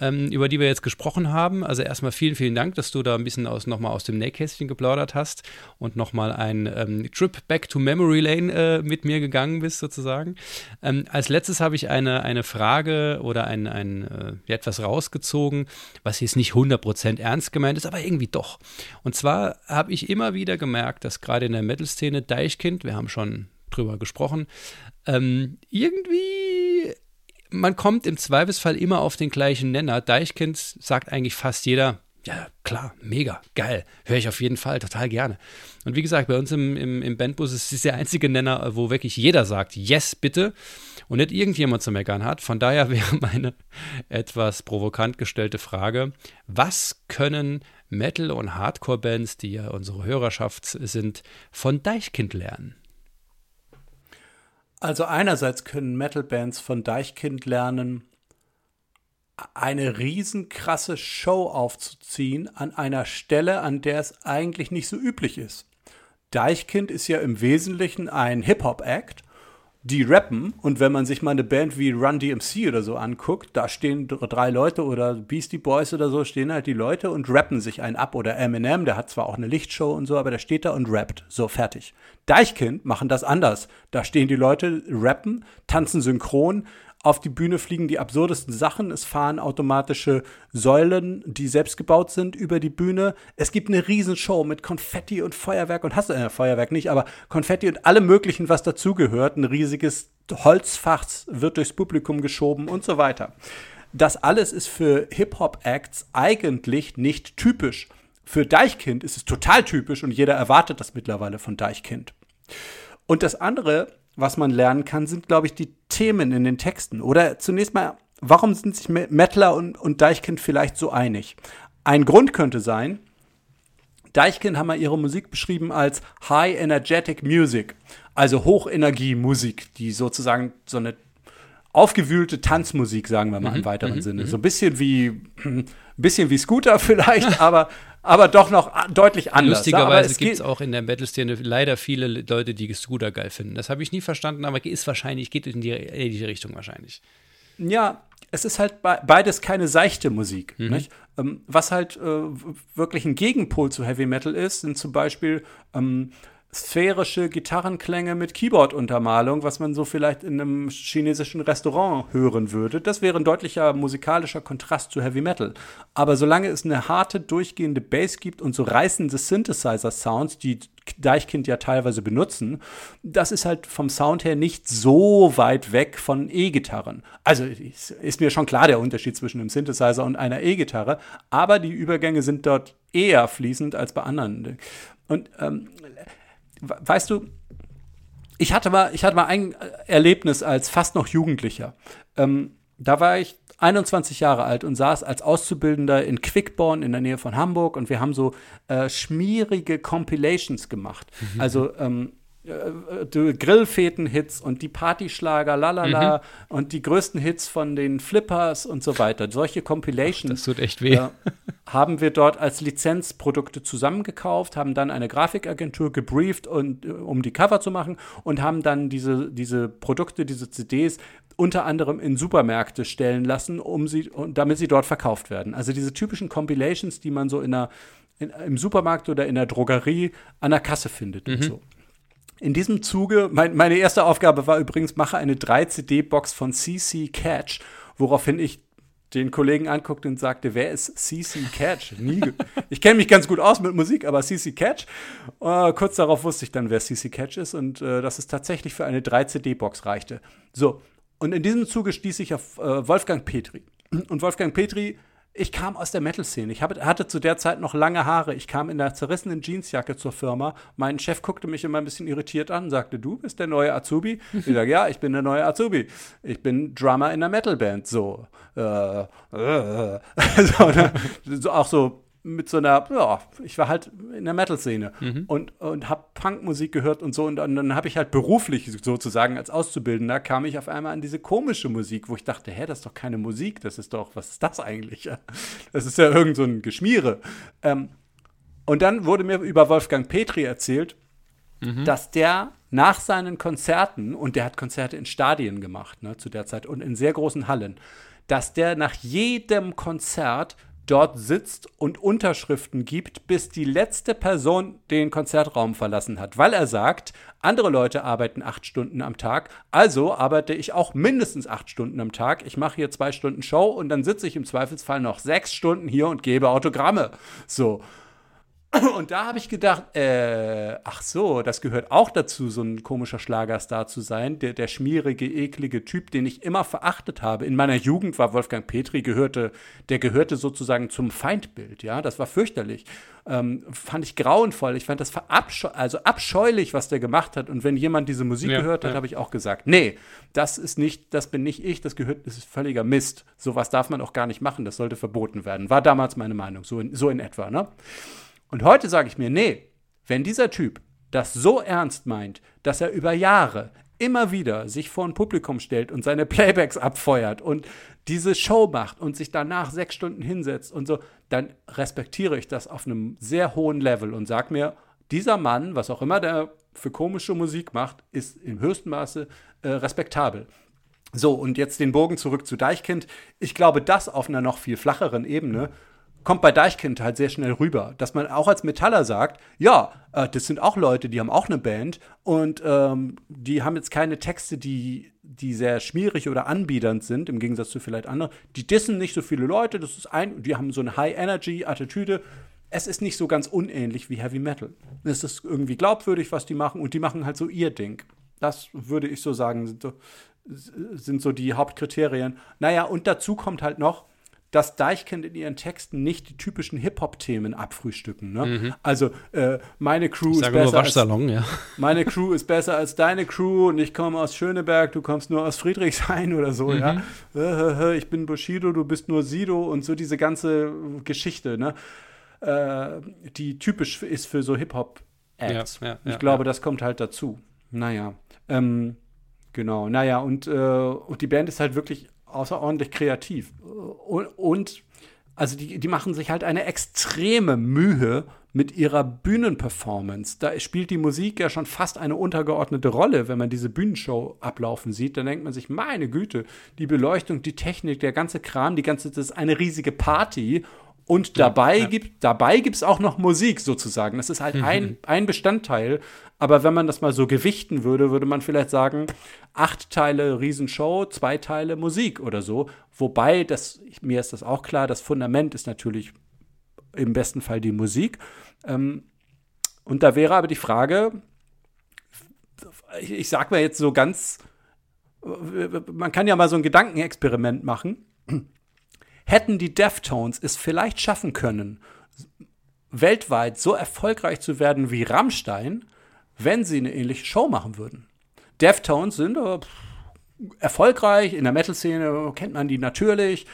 ähm, über die wir jetzt gesprochen haben. Also erstmal vielen, vielen Dank, dass du da ein bisschen aus, nochmal aus dem Nähkästchen geplaudert hast und nochmal ein ähm, Trip back to Memory Lane äh, mit mir gegangen bist, sozusagen. Ähm, als letztes habe ich eine, eine Frage oder ein, ein äh, etwas rausgezogen, was jetzt nicht 100% ernst gemeint ist, aber irgendwie doch. Und zwar habe ich immer wieder gemerkt, dass gerade in der Metal-Szene Deichkind, wir haben schon drüber gesprochen, ähm, irgendwie man kommt im Zweifelsfall immer auf den gleichen Nenner. Deichkind sagt eigentlich fast jeder, ja, klar, mega, geil, höre ich auf jeden Fall, total gerne. Und wie gesagt, bei uns im, im, im Bandbus ist es der einzige Nenner, wo wirklich jeder sagt, yes, bitte, und nicht irgendjemand zu meckern hat. Von daher wäre meine etwas provokant gestellte Frage, was können Metal- und Hardcore-Bands, die ja unsere Hörerschaft sind, von Deichkind lernen?
Also einerseits können Metal-Bands von Deichkind lernen, eine riesenkrasse Show aufzuziehen an einer Stelle, an der es eigentlich nicht so üblich ist. Deichkind ist ja im Wesentlichen ein Hip-Hop-Act die rappen und wenn man sich mal eine Band wie Run DMC oder so anguckt, da stehen drei Leute oder Beastie Boys oder so, stehen halt die Leute und rappen sich einen ab oder Eminem, der hat zwar auch eine Lichtshow und so, aber der steht da und rappt. So, fertig. Deichkind machen das anders. Da stehen die Leute, rappen, tanzen synchron, auf die Bühne fliegen die absurdesten Sachen. Es fahren automatische Säulen, die selbst gebaut sind, über die Bühne. Es gibt eine Riesenshow mit Konfetti und Feuerwerk und hast du äh, Feuerwerk nicht, aber Konfetti und allem möglichen, was dazugehört. Ein riesiges Holzfach wird durchs Publikum geschoben und so weiter. Das alles ist für Hip-Hop-Acts eigentlich nicht typisch. Für Deichkind ist es total typisch und jeder erwartet das mittlerweile von Deichkind. Und das andere was man lernen kann, sind, glaube ich, die Themen in den Texten. Oder zunächst mal, warum sind sich Mettler und, und Deichkind vielleicht so einig? Ein Grund könnte sein, Deichkind haben mal ihre Musik beschrieben als High Energetic Music, also Hochenergie-Musik, die sozusagen so eine aufgewühlte Tanzmusik, sagen wir mal im weiteren Sinne. So ein bisschen wie, ein bisschen wie Scooter vielleicht, aber, aber doch noch deutlich anders.
Lustigerweise gibt es auch in der Metal-Szene leider viele Leute, die Scooter geil finden. Das habe ich nie verstanden, aber ist wahrscheinlich, geht in die ähnliche Richtung wahrscheinlich.
Ja, es ist halt beides keine seichte Musik. Mhm. Ähm, was halt äh, wirklich ein Gegenpol zu Heavy Metal ist, sind zum Beispiel ähm, sphärische Gitarrenklänge mit Keyboard-Untermalung, was man so vielleicht in einem chinesischen Restaurant hören würde. Das wäre ein deutlicher musikalischer Kontrast zu Heavy Metal. Aber solange es eine harte, durchgehende Bass gibt und so reißende Synthesizer-Sounds, die Deichkind ja teilweise benutzen, das ist halt vom Sound her nicht so weit weg von E-Gitarren. Also ist mir schon klar der Unterschied zwischen einem Synthesizer und einer E-Gitarre, aber die Übergänge sind dort eher fließend als bei anderen. Und ähm, weißt du, ich hatte mal, ich hatte mal ein Erlebnis als fast noch Jugendlicher. Ähm, da war ich 21 Jahre alt und saß als Auszubildender in Quickborn in der Nähe von Hamburg und wir haben so äh, schmierige Compilations gemacht. Mhm. Also ähm, äh, Grillfeten-Hits und die Partyschlager, lalala, mhm. und die größten Hits von den Flippers und so weiter. Solche Compilations.
das tut echt weh. Äh,
haben wir dort als Lizenzprodukte zusammengekauft, haben dann eine Grafikagentur gebrieft, und, äh, um die Cover zu machen und haben dann diese, diese Produkte, diese CDs unter anderem in Supermärkte stellen lassen, um sie, damit sie dort verkauft werden. Also diese typischen Compilations, die man so in einer, in, im Supermarkt oder in der Drogerie an der Kasse findet mhm. und so. In diesem Zuge, mein, meine erste Aufgabe war übrigens, mache eine 3-CD-Box von CC Catch, woraufhin ich den Kollegen anguckte und sagte, wer ist CC Catch? Nie. ich kenne mich ganz gut aus mit Musik, aber CC Catch. Äh, kurz darauf wusste ich dann, wer CC Catch ist und äh, dass es tatsächlich für eine 3-CD-Box reichte. So, und in diesem Zuge stieß ich auf äh, Wolfgang Petri. Und Wolfgang Petri ich kam aus der Metal-Szene. Ich hab, hatte zu der Zeit noch lange Haare. Ich kam in der zerrissenen Jeansjacke zur Firma. Mein Chef guckte mich immer ein bisschen irritiert an und sagte, du bist der neue Azubi? Ich sage, ja, ich bin der neue Azubi. Ich bin Drummer in der Metal-Band. So. Äh, äh. so, ne? so, auch so mit so einer, ja, ich war halt in der Metal-Szene mhm. und, und habe Punkmusik gehört und so. Und, und dann habe ich halt beruflich sozusagen als Auszubildender kam ich auf einmal an diese komische Musik, wo ich dachte, hä, das ist doch keine Musik, das ist doch, was ist das eigentlich? Das ist ja irgend so ein Geschmiere. Ähm, und dann wurde mir über Wolfgang Petri erzählt, mhm. dass der nach seinen Konzerten, und der hat Konzerte in Stadien gemacht, ne, zu der Zeit, und in sehr großen Hallen, dass der nach jedem Konzert dort sitzt und Unterschriften gibt, bis die letzte Person den Konzertraum verlassen hat, weil er sagt, andere Leute arbeiten acht Stunden am Tag, also arbeite ich auch mindestens acht Stunden am Tag. Ich mache hier zwei Stunden Show und dann sitze ich im Zweifelsfall noch sechs Stunden hier und gebe Autogramme. So. Und da habe ich gedacht, äh, ach so, das gehört auch dazu, so ein komischer Schlagerstar zu sein. Der, der schmierige, eklige Typ, den ich immer verachtet habe. In meiner Jugend war Wolfgang Petri, gehörte, der gehörte sozusagen zum Feindbild, ja. Das war fürchterlich. Ähm, fand ich grauenvoll. Ich fand das verabscheu also abscheulich, was der gemacht hat. Und wenn jemand diese Musik ja, gehört hat, ja. habe ich auch gesagt, nee, das ist nicht, das bin nicht ich, das gehört, das ist völliger Mist. Sowas darf man auch gar nicht machen, das sollte verboten werden. War damals meine Meinung, so in, so in etwa, ne? Und heute sage ich mir, nee, wenn dieser Typ das so ernst meint, dass er über Jahre immer wieder sich vor ein Publikum stellt und seine Playbacks abfeuert und diese Show macht und sich danach sechs Stunden hinsetzt und so, dann respektiere ich das auf einem sehr hohen Level und sage mir, dieser Mann, was auch immer der für komische Musik macht, ist im höchsten Maße äh, respektabel. So, und jetzt den Bogen zurück zu Deichkind. Ich glaube, das auf einer noch viel flacheren Ebene kommt bei Deichkind halt sehr schnell rüber, dass man auch als Metaller sagt, ja, äh, das sind auch Leute, die haben auch eine Band und ähm, die haben jetzt keine Texte, die, die sehr schmierig oder anbiedernd sind, im Gegensatz zu vielleicht anderen. Die dissen nicht so viele Leute, das ist ein, die haben so eine High-Energy-Attitüde. Es ist nicht so ganz unähnlich wie Heavy Metal. Es ist irgendwie glaubwürdig, was die machen und die machen halt so ihr Ding. Das würde ich so sagen, sind so, sind so die Hauptkriterien. Naja, und dazu kommt halt noch, dass Deichkind in ihren Texten nicht die typischen Hip-Hop-Themen abfrühstücken. Ne? Mhm. Also äh, meine Crew ist besser als,
ja.
meine Crew ist besser als deine Crew und ich komme aus Schöneberg, du kommst nur aus Friedrichshain oder so, mhm. ja. Ich bin Bushido, du bist nur Sido und so diese ganze Geschichte. Ne? äh, die typisch ist für so Hip-Hop-Acts.
Ja, ja,
ich glaube, das kommt halt dazu. Naja, ähm, genau, naja, und, äh, und die Band ist halt wirklich außerordentlich kreativ. Und, und also die, die machen sich halt eine extreme Mühe mit ihrer Bühnenperformance. Da spielt die Musik ja schon fast eine untergeordnete Rolle, wenn man diese Bühnenshow ablaufen sieht. Dann denkt man sich, meine Güte, die Beleuchtung, die Technik, der ganze Kram, die ganze, das ist eine riesige Party. Und dabei
ja.
gibt dabei gibt's auch noch Musik sozusagen. Das ist halt ein, ein Bestandteil. Aber wenn man das mal so gewichten würde, würde man vielleicht sagen, acht Teile Riesenshow, zwei Teile Musik oder so. Wobei, das, mir ist das auch klar, das Fundament ist natürlich im besten Fall die Musik. Ähm, und da wäre aber die Frage, ich, ich sag mal jetzt so ganz, man kann ja mal so ein Gedankenexperiment machen. Hätten die Deftones es vielleicht schaffen können, weltweit so erfolgreich zu werden wie Rammstein, wenn sie eine ähnliche Show machen würden. Deftones sind äh, erfolgreich, in der Metal-Szene kennt man die natürlich,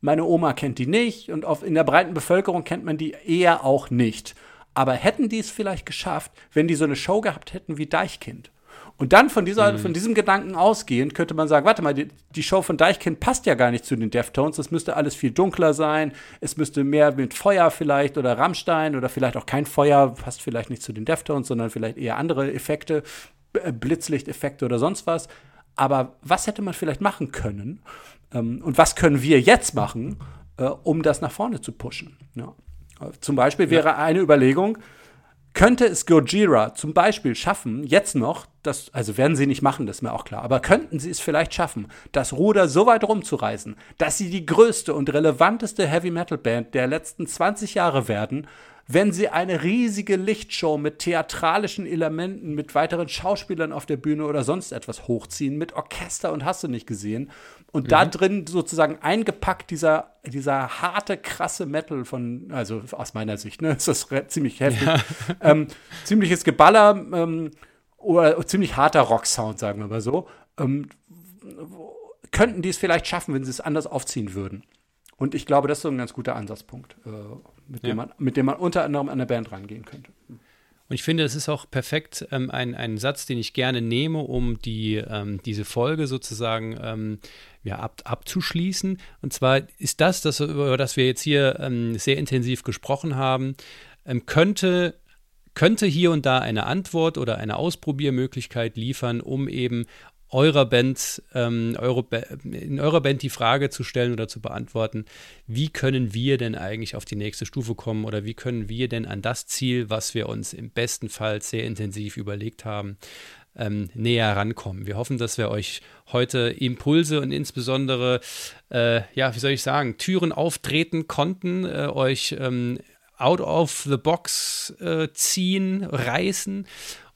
meine Oma kennt die nicht und auf, in der breiten Bevölkerung kennt man die eher auch nicht. Aber hätten die es vielleicht geschafft, wenn die so eine Show gehabt hätten wie Deichkind? Und dann von, dieser,
Mhm.
von diesem Gedanken ausgehend könnte man sagen, warte mal, die, die Show von Deichkind passt ja gar nicht zu den Deftones. Das müsste alles viel dunkler sein. Es müsste mehr mit Feuer vielleicht oder Rammstein oder vielleicht auch kein Feuer, passt vielleicht nicht zu den Deftones, sondern vielleicht eher andere Effekte, äh, Blitzlichteffekte oder sonst was. Aber was hätte man vielleicht machen können? Ähm, und was können wir jetzt machen, äh, um das nach vorne zu pushen? Ja. Zum Beispiel wäre eine Überlegung, könnte es Gojira zum Beispiel schaffen, jetzt noch, das, also werden sie nicht machen, das ist mir auch klar, aber könnten sie es vielleicht schaffen, das Ruder so weit rumzureißen, dass sie die größte und relevanteste Heavy Metal Band der letzten 20 Jahre werden, wenn sie eine riesige Lichtshow mit theatralischen Elementen, mit weiteren Schauspielern auf der Bühne oder sonst etwas hochziehen, mit Orchester und hast du nicht gesehen. Und da drin sozusagen eingepackt dieser, dieser harte, krasse Metal von, also aus meiner Sicht, ne, ist das ziemlich heftig. Ähm, ziemliches Geballer ähm, oder ziemlich harter Rocksound, sagen wir mal so. Ähm, könnten die es vielleicht schaffen, wenn sie es anders aufziehen würden? Und ich glaube, das ist so ein ganz guter Ansatzpunkt, äh, mit, dem
Ja.
man, mit dem man unter anderem an eine Band rangehen könnte.
Und ich finde, es ist auch perfekt ähm, ein, ein Satz, den ich gerne nehme, um die, ähm, diese Folge sozusagen ähm, ja, ab, abzuschließen. Und zwar ist das, das, über das wir jetzt hier ähm, sehr intensiv gesprochen haben, ähm, könnte, könnte hier und da eine Antwort oder eine Ausprobiermöglichkeit liefern, um eben eurer Band, ähm, eure in eurer Band die Frage zu stellen oder zu beantworten, wie können wir denn eigentlich auf die nächste Stufe kommen oder wie können wir denn an das Ziel, was wir uns im besten Fall sehr intensiv überlegt haben, ähm, näher rankommen. Wir hoffen, dass wir euch heute Impulse und insbesondere, äh, ja, wie soll ich sagen, Türen auftreten konnten, äh, euch ähm, out of the box äh, ziehen, reißen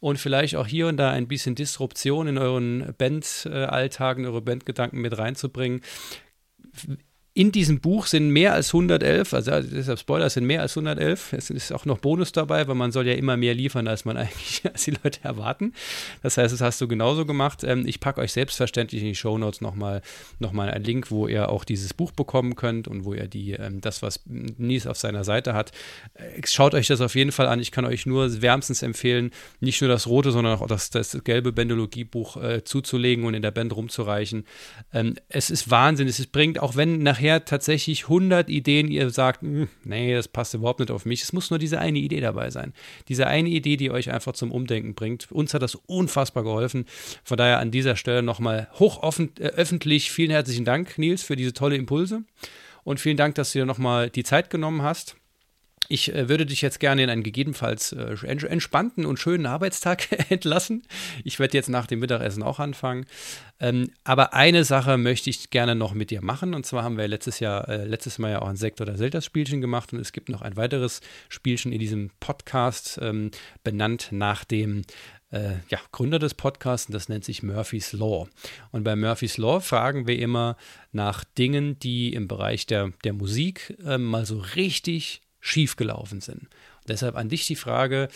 und vielleicht auch hier und da ein bisschen Disruption in euren Bandalltag, in eure Bandgedanken mit reinzubringen. In diesem Buch sind mehr als 111, also deshalb Spoiler, sind mehr als 111. Es ist auch noch Bonus dabei, weil man soll ja immer mehr liefern, als man eigentlich, als die Leute erwarten. Das heißt, das hast du genauso gemacht. Ähm, ich packe euch selbstverständlich in die Shownotes nochmal noch mal einen Link, wo ihr auch dieses Buch bekommen könnt und wo ihr die, ähm, das, was Nies auf seiner Seite hat. Äh, Schaut euch das auf jeden Fall an. Ich kann euch nur wärmstens empfehlen, nicht nur das rote, sondern auch das, das gelbe Bendologiebuch äh, zuzulegen und in der Band rumzureichen. Ähm, es ist Wahnsinn. Es bringt, auch wenn nachher tatsächlich 100 Ideen ihr sagt, "Hm, nee, das passt überhaupt nicht auf mich. Es muss nur diese eine Idee dabei sein. Diese eine Idee, die euch einfach zum Umdenken bringt. Uns hat das unfassbar geholfen. Von daher an dieser Stelle nochmal hochoffen, äh, vielen herzlichen Dank, Nils, für diese tolle Impulse. Und vielen Dank, dass du dir nochmal die Zeit genommen hast. Ich äh, würde dich jetzt gerne in einen gegebenenfalls äh, ents- entspannten und schönen Arbeitstag entlassen. Ich werde jetzt nach dem Mittagessen auch anfangen. Ähm, aber eine Sache möchte ich gerne noch mit dir machen. Und zwar haben wir letztes Jahr, äh, letztes Mal ja auch ein Sekt- oder Selters-Spielchen gemacht. Und es gibt noch ein weiteres Spielchen in diesem Podcast, ähm, benannt nach dem ja, Gründer des Podcasts. Und das nennt sich Murphy's Law. Und bei Murphy's Law fragen wir immer nach Dingen, die im Bereich der, der Musik ähm, mal so richtig schiefgelaufen sind. Und deshalb an dich die Frage,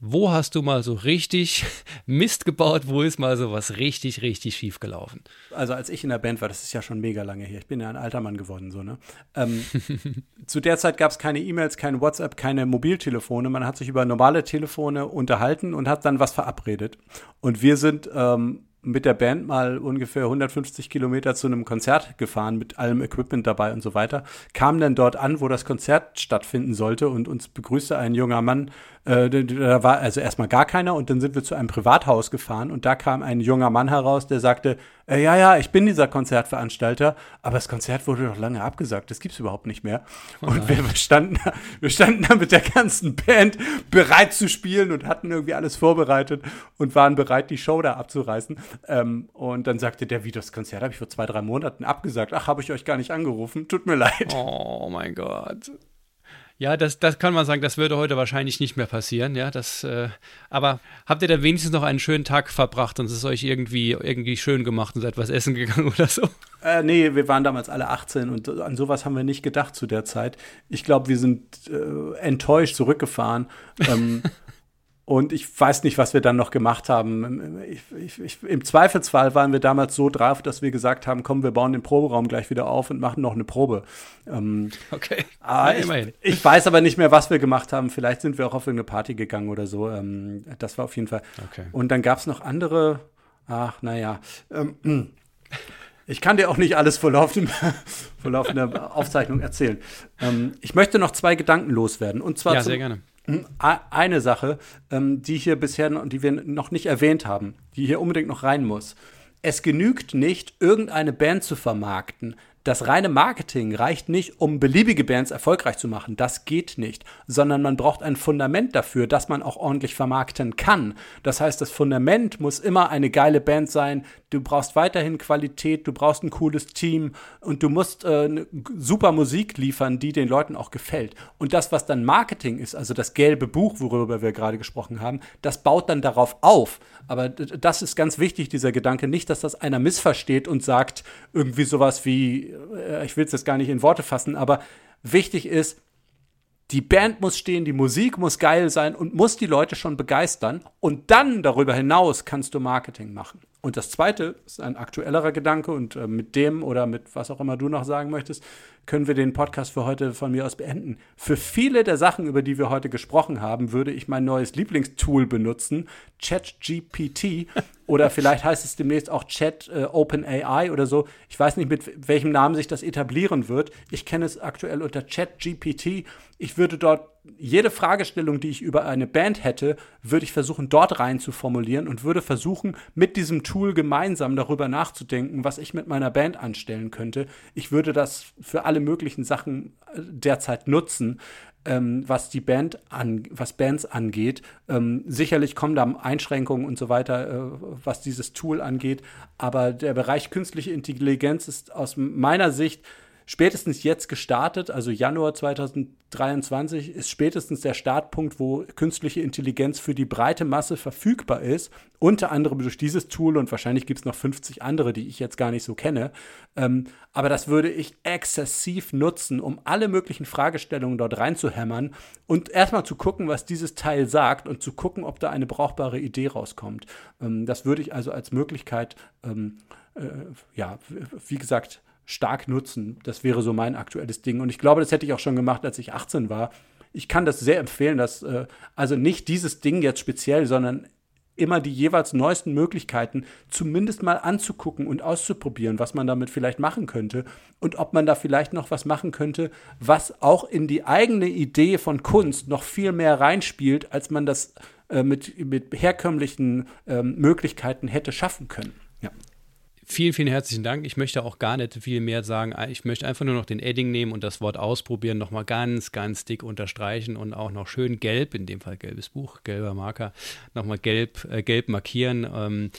wo hast du mal so richtig Mist gebaut? Wo ist mal so was richtig, richtig schief gelaufen?
Also als ich in der Band war, das ist ja schon mega lange her. Ich bin ja ein alter Mann geworden, so, ne? Ähm, zu der Zeit gab es keine E-Mails, kein WhatsApp, keine Mobiltelefone. Man hat sich über normale Telefone unterhalten und hat dann was verabredet. Und wir sind ähm, mit der Band mal ungefähr 150 Kilometer zu einem Konzert gefahren mit allem Equipment dabei und so weiter. Kam dann dort an, wo das Konzert stattfinden sollte und uns begrüßte ein junger Mann äh, da war also erstmal gar keiner und dann sind wir zu einem Privathaus gefahren und da kam ein junger Mann heraus, der sagte, äh, ja, ja, ich bin dieser Konzertveranstalter, aber das Konzert wurde doch lange abgesagt, das gibt's überhaupt nicht mehr. Oh und wir standen, wir standen da mit der ganzen Band bereit zu spielen und hatten irgendwie alles vorbereitet und waren bereit, die Show da abzureißen. Ähm, und dann sagte der, wie das Konzert habe ich vor zwei, drei Monaten abgesagt. Ach, habe ich euch gar nicht angerufen, tut mir leid.
Oh mein Gott. Ja, das, das kann man sagen, das würde heute wahrscheinlich nicht mehr passieren, ja. Das, äh, aber habt ihr da wenigstens noch einen schönen Tag verbracht und es ist euch irgendwie, irgendwie schön gemacht und seid was essen gegangen oder so?
Äh, nee, wir waren damals alle 18 und an sowas haben wir nicht gedacht zu der Zeit. Ich glaube, wir sind äh, enttäuscht zurückgefahren. Ähm, Und ich weiß nicht, was wir dann noch gemacht haben. Ich, ich, ich, Im Zweifelsfall waren wir damals so drauf, dass wir gesagt haben, komm, wir bauen den Proberaum gleich wieder auf und machen noch eine Probe.
Ähm, okay.
Ah, ich, ich, weiß aber nicht mehr, was wir gemacht haben. Vielleicht sind wir auch auf irgendeine Party gegangen oder so. Ähm, das war auf jeden Fall. Okay. Und dann gab es noch andere, ach, naja. Ähm, ich kann dir auch nicht alles vor laufender, vor laufender Aufzeichnung erzählen. Ähm, ich möchte noch zwei Gedanken loswerden. Und zwar
ja, sehr gerne
eine Sache, ähm, die hier bisher, die wir noch nicht erwähnt haben, die hier unbedingt noch rein muss. Es genügt nicht, irgendeine Band zu vermarkten das reine Marketing reicht nicht, um beliebige Bands erfolgreich zu machen. Das geht nicht, sondern man braucht ein Fundament dafür, dass man auch ordentlich vermarkten kann. Das heißt, das Fundament muss immer eine geile Band sein. Du brauchst weiterhin Qualität, du brauchst ein cooles Team und du musst äh, super Musik liefern, die den Leuten auch gefällt. Und das, was dann Marketing ist, also das gelbe Buch, worüber wir gerade gesprochen haben, das baut dann darauf auf. Aber das ist ganz wichtig, dieser Gedanke. Nicht, dass das einer missversteht und sagt irgendwie sowas wie, ich will es jetzt gar nicht in Worte fassen, aber wichtig ist, die Band muss stehen, die Musik muss geil sein und muss die Leute schon begeistern. Und dann darüber hinaus kannst du Marketing machen. Und das zweite ist ein aktuellerer Gedanke und äh, mit dem oder mit was auch immer du noch sagen möchtest, können wir den Podcast für heute von mir aus beenden. Für viele der Sachen, über die wir heute gesprochen haben, würde ich mein neues Lieblingstool benutzen, ChatGPT oder vielleicht heißt es demnächst auch Chat äh, OpenAI oder so. Ich weiß nicht, mit welchem Namen sich das etablieren wird. Ich kenne es aktuell unter ChatGPT. Ich würde dort jede Fragestellung, die ich über eine Band hätte, würde ich versuchen, dort rein zu formulieren und würde versuchen, mit diesem Tool gemeinsam darüber nachzudenken, was ich mit meiner Band anstellen könnte. Ich würde das für alle möglichen Sachen äh, derzeit nutzen. Ähm, was die Band an, was Bands angeht. Ähm, sicherlich kommen da Einschränkungen und so weiter, äh, was dieses Tool angeht. Aber der Bereich künstliche Intelligenz ist aus meiner Sicht spätestens jetzt gestartet, also Januar 2023 ist spätestens der Startpunkt, wo künstliche Intelligenz für die breite Masse verfügbar ist, unter anderem durch dieses Tool und wahrscheinlich gibt es noch 50 andere, die ich jetzt gar nicht so kenne. Ähm, aber das würde ich exzessiv nutzen, um alle möglichen Fragestellungen dort reinzuhämmern und erstmal zu gucken, was dieses Teil sagt und zu gucken, ob da eine brauchbare Idee rauskommt. Ähm, das würde ich also als Möglichkeit, ähm, äh, ja, wie gesagt, stark nutzen. Das wäre so mein aktuelles Ding. Und ich glaube, das hätte ich auch schon gemacht, als ich 18 war. Ich kann das sehr empfehlen, dass äh, also nicht dieses Ding jetzt speziell, sondern immer die jeweils neuesten Möglichkeiten zumindest mal anzugucken und auszuprobieren, was man damit vielleicht machen könnte und ob man da vielleicht noch was machen könnte, was auch in die eigene Idee von Kunst noch viel mehr reinspielt, als man das äh, mit, mit herkömmlichen äh, Möglichkeiten hätte schaffen können. Ja.
Vielen, vielen herzlichen Dank. Ich möchte auch gar nicht viel mehr sagen. Ich möchte einfach nur noch den Edding nehmen und das Wort ausprobieren, nochmal ganz, ganz dick unterstreichen und auch noch schön gelb, in dem Fall gelbes Buch, gelber Marker, nochmal gelb, äh, gelb markieren. Ähm,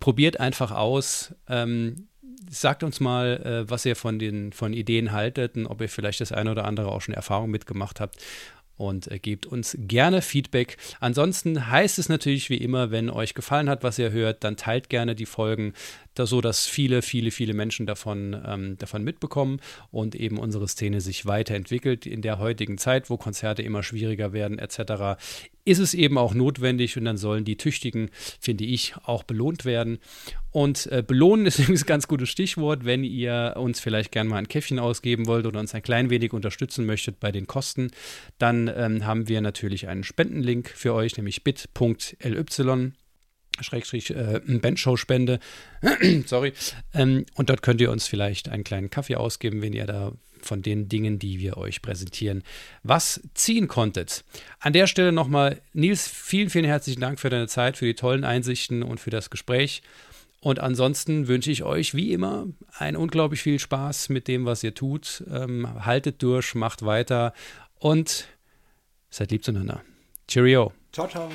probiert einfach aus. Ähm, sagt uns mal, äh, was ihr von den von Ideen haltet und ob ihr vielleicht das eine oder andere auch schon Erfahrung mitgemacht habt und äh, gebt uns gerne Feedback. Ansonsten heißt es natürlich wie immer, wenn euch gefallen hat, was ihr hört, dann teilt gerne die Folgen, da so dass viele, viele, viele Menschen davon, ähm, davon mitbekommen und eben unsere Szene sich weiterentwickelt. In der heutigen Zeit, wo Konzerte immer schwieriger werden, etc., ist es eben auch notwendig und dann sollen die Tüchtigen, finde ich, auch belohnt werden. Und äh, belohnen ist übrigens ein ganz gutes Stichwort, wenn ihr uns vielleicht gerne mal ein Käffchen ausgeben wollt oder uns ein klein wenig unterstützen möchtet bei den Kosten, dann ähm, haben wir natürlich einen Spendenlink für euch, nämlich bit.ly Schrägstrich äh, Bandshow-Spende. Sorry. Ähm, und dort könnt ihr uns vielleicht einen kleinen Kaffee ausgeben, wenn ihr da von den Dingen, die wir euch präsentieren, was ziehen konntet. An der Stelle nochmal, Nils, vielen, vielen herzlichen Dank für deine Zeit, für die tollen Einsichten und für das Gespräch. Und ansonsten wünsche ich euch wie immer ein unglaublich viel Spaß mit dem, was ihr tut. Ähm, haltet durch, macht weiter und seid lieb zueinander. Cheerio.
Ciao, ciao.